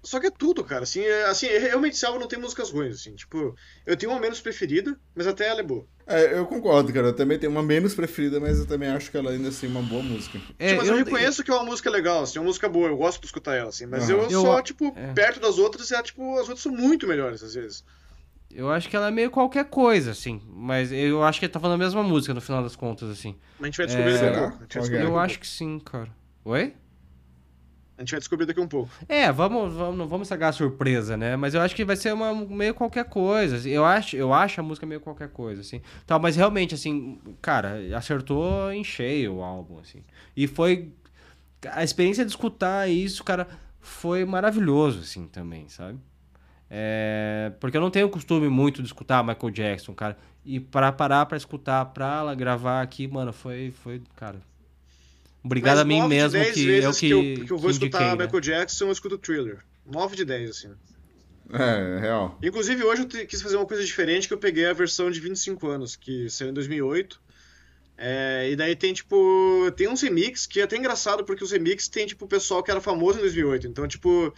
Só que é tudo, cara, assim, é, assim, é- realmente esse álbum não tem músicas ruins, assim, tipo, eu tenho uma menos preferida, mas até ela é boa. É, eu concordo, cara. Eu também tenho uma menos preferida, mas eu também acho que ela ainda assim é uma boa música. É, Tipo, mas eu, reconheço que é uma música legal, assim, é uma música boa, eu gosto de escutar ela, assim, mas Aham. eu, Eu- só, tipo, é. perto das outras, é, tipo, as outras são muito melhores, às vezes. Eu acho que ela é meio qualquer coisa, assim. Mas eu acho que ele tá falando a mesma música no final das contas, assim. Mas a gente vai descobrir É, daqui a será? pouco. Descobrir Eu acho que sim, cara. Oi? A gente vai descobrir daqui a um pouco. É, vamos, vamos, não vamos estragar a surpresa, né? Mas eu acho que vai ser uma meio qualquer coisa. assim. Eu acho, eu acho a música meio qualquer coisa, assim. Tá, mas realmente, assim, cara, acertou em cheio o álbum, assim. E foi. A experiência de escutar isso, cara, foi maravilhoso, assim, também, sabe? É, porque eu não tenho costume muito de escutar Michael Jackson, cara. E pra parar pra escutar, pra ela gravar aqui, mano, foi, foi cara. Obrigado Mas a mim mesmo que eu que, que eu, que eu vou que escutar indiquei, né? Michael Jackson, eu escuto Thriller. 9 de 10, assim. É, é real. Inclusive, hoje eu te- quis fazer uma coisa diferente, que eu peguei a versão de 25 anos, que saiu em 2008. É, e daí tem, tipo, tem uns remix que é até engraçado, porque os remix tem, tipo, o pessoal que era famoso em 2008. Então, tipo,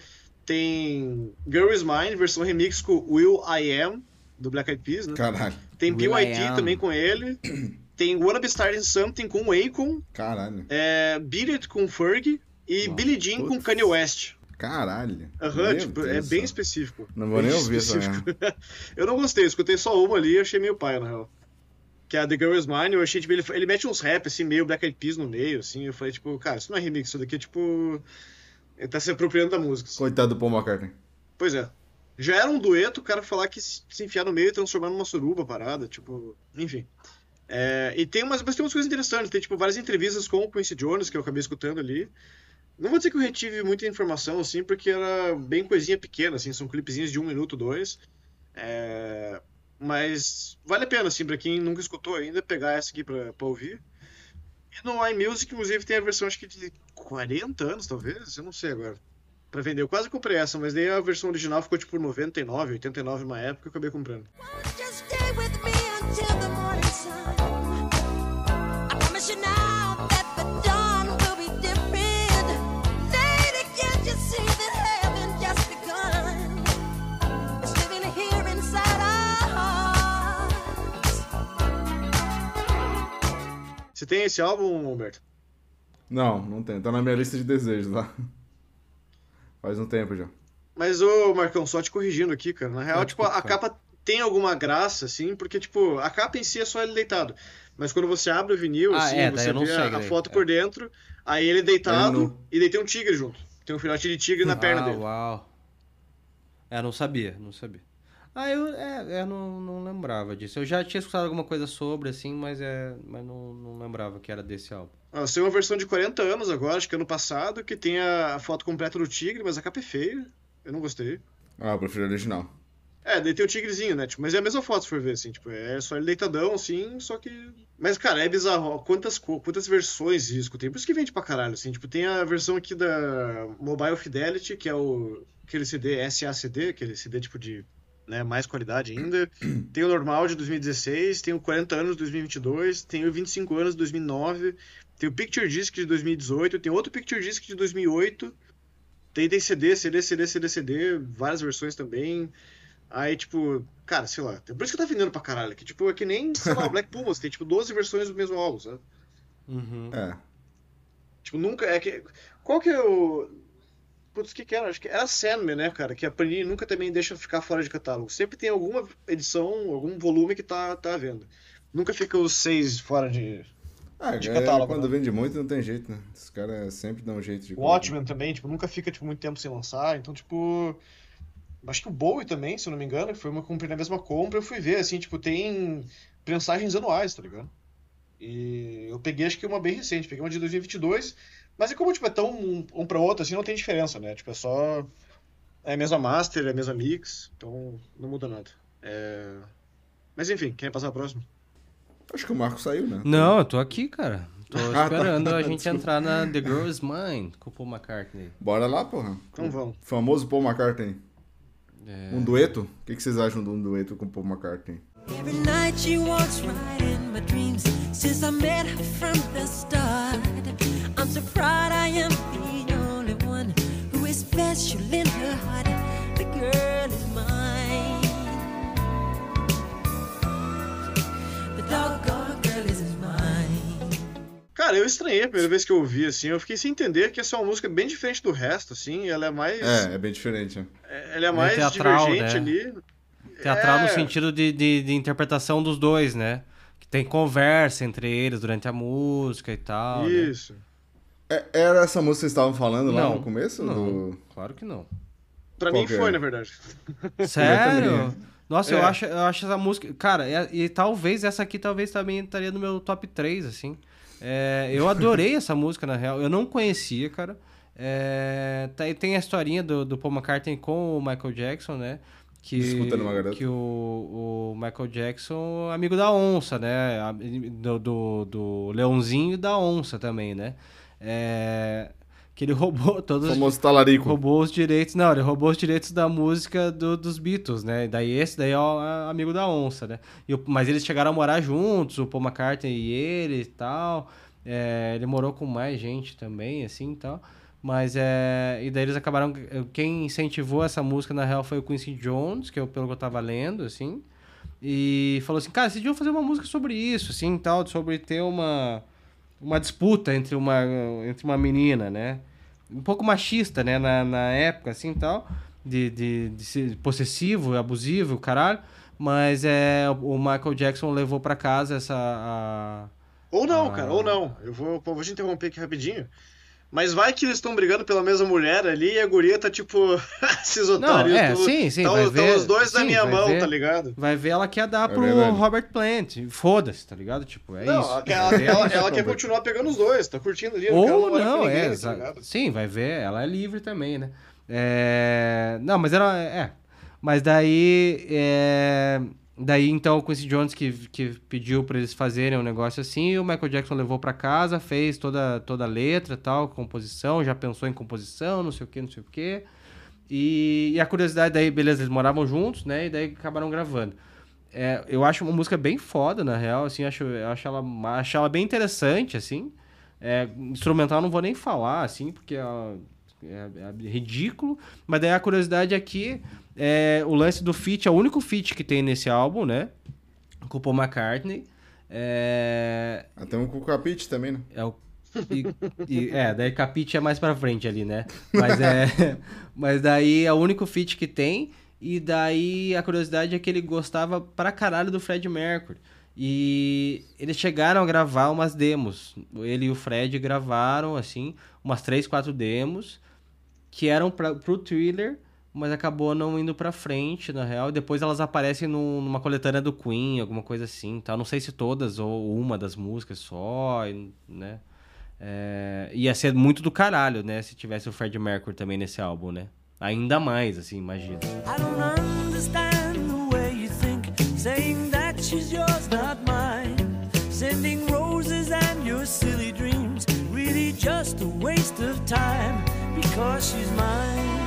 tem Girl Is Mine, versão remix com Will I Am, do Black Eyed Peas, né? Caralho. Tem Will também com ele. Tem Wanna Be Starting Something com Akon. Caralho. É, Beat It com Fergie. E Uau, Billie Jean com putz. Kanye West. Caralho. Aham, Meu tipo, é bem específico. Não vou Bem nem ouvir essa eu não gostei, eu escutei só uma ali e achei meio paia, na real. Que é a The Girl Is Mine, eu achei, tipo, ele, ele mete uns rap, assim, meio Black Eyed Peas no meio, assim, eu falei, tipo, cara, isso não é remix, isso daqui é, tipo... Ele tá se apropriando da música. assim. Coitado do Paul McCartney. Pois é. Já era um dueto, o cara falar que se enfiar no meio e transformar numa suruba parada, tipo, enfim. É, e tem umas, mas tem umas coisas interessantes, tem, tipo, várias entrevistas com o Quincy Jones, que eu acabei escutando ali. Não vou dizer que eu retive muita informação, assim, porque era bem coisinha pequena, assim, são clipezinhos de um minuto, dois. É, mas vale a pena, assim, pra quem nunca escutou ainda, pegar essa aqui pra, pra ouvir. E no iMusic, inclusive, tem a versão, acho que de 40 anos, talvez, eu não sei agora. Pra vender, eu quase comprei essa, mas daí a versão original ficou tipo 99, 89 uma época, eu acabei comprando. Você tem esse álbum, Humberto? Não, não tem. Tá na minha lista de desejos lá. Faz um tempo já. Mas, ô Marcão, só te corrigindo aqui, cara. Na real, Ah, tipo, a capa tem alguma graça, assim, porque, tipo, a capa em si é só ele deitado. Mas quando você abre o vinil, Ah, assim, é, você não vê sei, a, a foto é. por dentro, aí ele deitado nu. e daí tem um tigre junto. Tem um filhote de tigre na perna ah, dele. uau. É, não sabia, não sabia. Ah, eu é, é, não, não lembrava disso. Eu já tinha escutado alguma coisa sobre, assim, mas, é, mas não, não lembrava que era desse álbum. Ah, Saiu uma versão de 40 anos agora, acho que ano passado, que tem a, a foto completa do tigre, mas a capa é feia. Eu não gostei. Ah, eu prefiro o original. É, daí tem o tigrezinho, né? Tipo, mas é a mesma foto, se for ver, assim, tipo, é só ele deitadão, assim, só que... Mas, cara, é bizarro, quantas, co- quantas versões de disco tem, por isso que vende pra caralho, assim, tipo, tem a versão aqui da Mobile Fidelity, que é o, aquele CD SACD, aquele CD, tipo, de, né, mais qualidade ainda, tem o normal de 2016, tem o 40 anos de 2022, tem o 25 anos de 2009, tem o Picture Disc de 2018, tem outro Picture Disc de 2008, tem, tem CD, CD, CD, CD, CD, várias versões também. Aí, tipo, cara, sei lá. Por isso que tá vendendo pra caralho. Que, tipo, é que nem, sei lá, o Black Pumas. Tem, tipo, 12 versões do mesmo álbum, sabe? Uhum. É. Tipo, nunca. É que. Qual que é o. Putz, o que que era? Acho que era Sandman, né, cara? Que a Panini nunca também deixa ficar fora de catálogo. Sempre tem alguma edição, algum volume que tá, tá à venda. Nunca fica os seis fora de. Ah, De é, catálogo, quando né? vende muito não tem jeito, né? Os caras sempre dão um jeito de O. Watchmen também, tipo, nunca fica, tipo, muito tempo sem lançar. Então, tipo. Acho que o Bowie também, se eu não me engano, foi uma comprei na mesma compra, eu fui ver, assim, tipo, tem prensagens anuais, tá ligado? E eu peguei, acho que uma bem recente, peguei uma de 2022, mas é como, tipo, é tão um, um pra outro, assim, não tem diferença, né? Tipo, é só... É a mesma master, é a mesma mix, então não muda nada. É... Mas enfim, quem passar a próxima? Acho que o Marco saiu, né? Não, eu tô aqui, cara. Tô Ah, tá. esperando a gente entrar na The Girl Is Mine com o Paul McCartney. Bora lá, porra. Então vamos. Famoso Paul McCartney. É, Um dueto? O que, que vocês acham de um dueto com Paul McCartney? Every night she walks right in my dreams since I met her from the start. I'm so proud I am the only one who is special in her heart. The girl is mine. The doggone girl is mine. Cara, eu estranhei a primeira vez que eu ouvi, assim, eu fiquei sem entender que essa é uma música bem diferente do resto, assim, ela é mais... É, é bem diferente. né? Ela é mais teatral, divergente né? ali. Teatral no É. sentido de, de, de interpretação dos dois, né? Que tem conversa entre eles durante a música e tal. né? Isso. É- era essa música que vocês estavam falando lá Não, no começo? não. Do... Claro que não. Pra Qual mim que é? foi, na verdade. Sério? Nossa, eu, É. acho, eu acho essa música. Cara, é- e, talvez essa aqui talvez também estaria no meu top 3, assim. É, eu adorei essa música, na real. Eu não conhecia, cara. É, tá- e tem a historinha do, do Paul McCartney com o Michael Jackson, né? Que, Disputando uma garota. que o, o Michael Jackson, amigo da onça, né? Do, do, do leãozinho e da onça também, né? É, que ele roubou todos O famoso talarico. roubou os direitos. Não, ele roubou os direitos da música do- dos Beatles, né? E daí esse daí é o é amigo da onça, né? E o- mas eles chegaram a morar juntos, o Paul McCartney e ele e tal. É, ele morou com mais gente também, assim e tal. Mas é. E daí eles acabaram. Quem incentivou essa música, na real, foi o Quincy Jones, que eu, pelo que eu tava lendo, assim. E falou assim, cara, vocês deviam fazer uma música sobre isso, assim, tal, sobre ter uma, uma disputa entre uma, entre uma menina, né? Um pouco machista, né, na, na época, assim, tal, de, de, de ser possessivo, abusivo, caralho. Mas é, o Michael Jackson levou pra casa essa... a- Ou não, Ah. cara, ou não. Eu vou, vou te interromper aqui rapidinho. Mas vai que eles estão brigando pela mesma mulher ali e a guria tá tipo. esses otários. é, tudo. sim, sim, Tão, vai tão ver- os dois na sim, minha vai mão, ver. tá ligado? Vai ver, ela quer dar É pro verdade. Robert Plant. Foda-se, tá ligado? Tipo, é não, isso. ela, quer- ela, ela- ela quer continuar pegando os dois, tá curtindo ali. não Ou com não, ninguém, é, tá sim, vai ver, ela é livre também, né? É, não, mas ela é, mas daí, é, daí então o Quincy Jones que, que pediu pra eles fazerem um negócio assim, e o Michael Jackson levou pra casa, fez toda, toda a letra, tal, composição, já pensou em composição, não sei o que, não sei o que, e, e a curiosidade daí, beleza, eles moravam juntos, né? E daí acabaram gravando. É, eu acho uma música bem foda, na real, assim, acho, acho ela, acho ela bem interessante, assim. É, instrumental não vou nem falar, assim, porque é, é- é ridículo. Mas daí a curiosidade aqui é o lance do feat, é o único feat que tem nesse álbum, né? Com o Paul McCartney. É, Até um com o Capite também, né? é o. e- e- é, daí Capite é mais pra frente ali, né? Mas é. mas daí é o único feat que tem. E daí a curiosidade é que ele gostava pra caralho do Fred Mercury. E eles chegaram a gravar umas demos. Ele e o Fred gravaram, assim, umas três, quatro demos que eram pra, pro thriller, mas acabou não indo pra frente, na real. Depois elas aparecem num- numa coletânea do Queen, alguma coisa assim, tá? Não sei se todas ou uma das músicas só, né? É, ia ser muito do caralho, né? Se tivesse o Fred Mercury também nesse álbum, né? Ainda mais, assim, imagina. I don't understand the way you think, saying that she's yours, not mine. Sending roses and your silly dreams, really just a waste of time, because she's mine.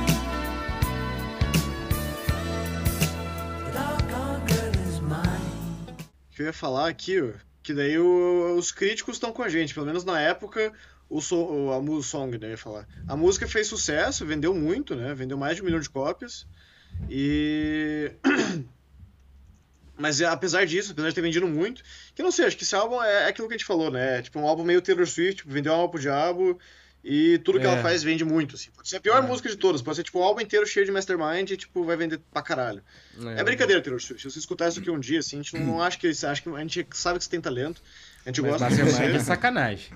Que eu ia falar aqui, que daí o- os críticos estão com a gente, pelo menos na época, o, so, o- a song, né, ia falar. A música fez sucesso, vendeu muito, né, vendeu mais de um milhão de cópias, e... Mas é, apesar disso, apesar de ter vendido muito, que não sei, acho que esse álbum é, é aquilo que a gente falou, né, é tipo um álbum meio Taylor Swift, tipo, vendeu uma alma pro diabo, e tudo que É. ela faz vende muito, assim. Pode ser a pior É. música de todas, pode ser tipo um álbum inteiro cheio de Mastermind e, tipo, vai vender pra caralho. É brincadeira, Taylor Swift. Se você escutar isso aqui um dia, assim, a gente não, acha que acha que a gente sabe que você tem talento. A gente Mas gosta de Mastermind é você. sacanagem.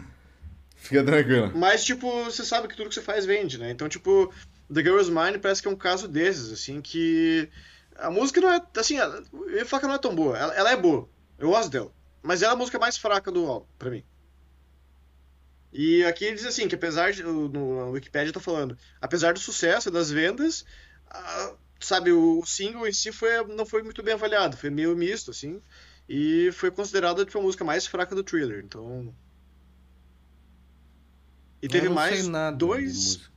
Fica tranquilo. Mas, tipo, você sabe que tudo que você faz vende, né? Então, tipo, The Girl Is Mine parece que é um caso desses, assim, que a música não é, assim, eu ia falar que não é tão boa. Ela, ela é boa. Eu gosto dela. Mas ela é a música mais fraca do álbum, pra mim. E aqui diz assim, que apesar de, no, Wikipedia tá falando, apesar do sucesso das vendas, a- sabe, o single em si foi, não foi muito bem avaliado, foi meio misto, assim, e foi considerada tipo, a música mais fraca do Thriller, então... E teve Eu mais dois.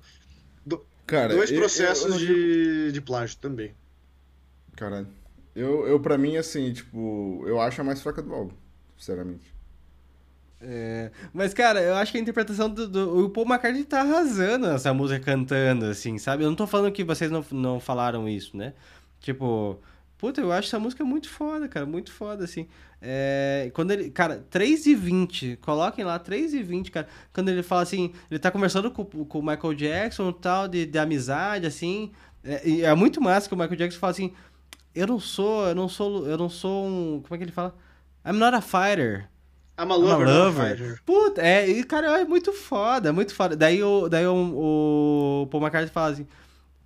Cara, dois eu- eu- processos eu digo- de, de plágio também. Caralho. Eu, eu, pra mim, assim, tipo, eu acho a mais fraca do álbum, sinceramente. É, mas, cara, eu acho que a interpretação do, do- O Paul McCartney tá arrasando essa música cantando, assim, sabe? Eu não tô falando que vocês não, não falaram isso, né? Tipo, puta, eu acho essa música muito foda, cara, muito foda, assim. É, quando ele. Cara, 3 e 20, coloquem lá, 3 e 20, cara. Quando ele fala assim, ele tá conversando com, com o Michael Jackson tal, de, de amizade, assim. É, e é muito massa que o Michael Jackson fala assim. Eu não sou, eu não sou, eu não sou um. Como é que ele fala? I'm not a fighter. I'm a I'm lover, not a lover. Puta, é, e cara, é muito foda, muito foda. Daí o, daí o, o Paul McCartney fala assim,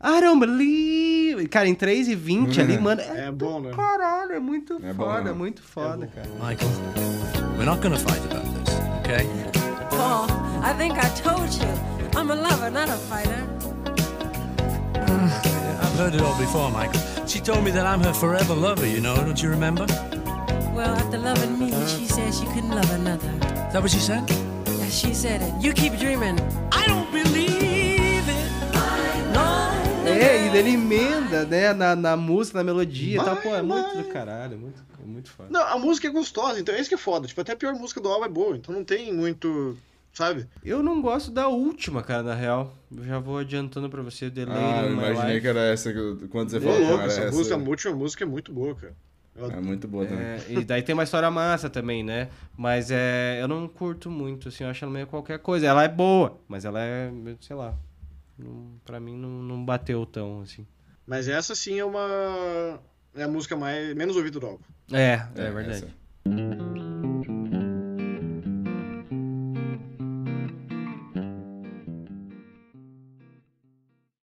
I don't believe. Cara, em 3 e 20 ali, mano, é, É bom, né? caralho, é muito É bom, foda, né? muito foda, cara. Michael, we're not gonna fight about this, okay? Paul, I think I told you. I'm a lover, not a fighter. I've heard it all before, Michael. She told me that I'm her forever lover, you know, don't you remember? Well, after loving me, she said she couldn't love another. Is that what she said? Yeah, she said it. You keep dreaming. I don't believe it. No. É, e ele emenda, né, na, na música, na melodia e tal. Pô, é muito do caralho, muito, é muito foda. Não, a música é gostosa, então é isso que é foda. Tipo, até a pior música do álbum é boa, então não tem muito. Sabe? Eu não gosto da última, cara, na real. Eu já vou adiantando pra você, The Lady Ah, eu imaginei Life. que era essa quando você Ô, falou. louco, cara, essa essa- música, a última música é muito boa, cara. É muito boa também. É, e daí tem uma história massa também, né? Mas é, eu não curto muito, assim, eu acho ela meio qualquer coisa. Ela é boa, mas ela é, sei lá, não, pra mim não, não bateu tão, assim. Mas essa sim é uma. É a música mais menos ouvida do álbum. É, é, É, verdade. essa.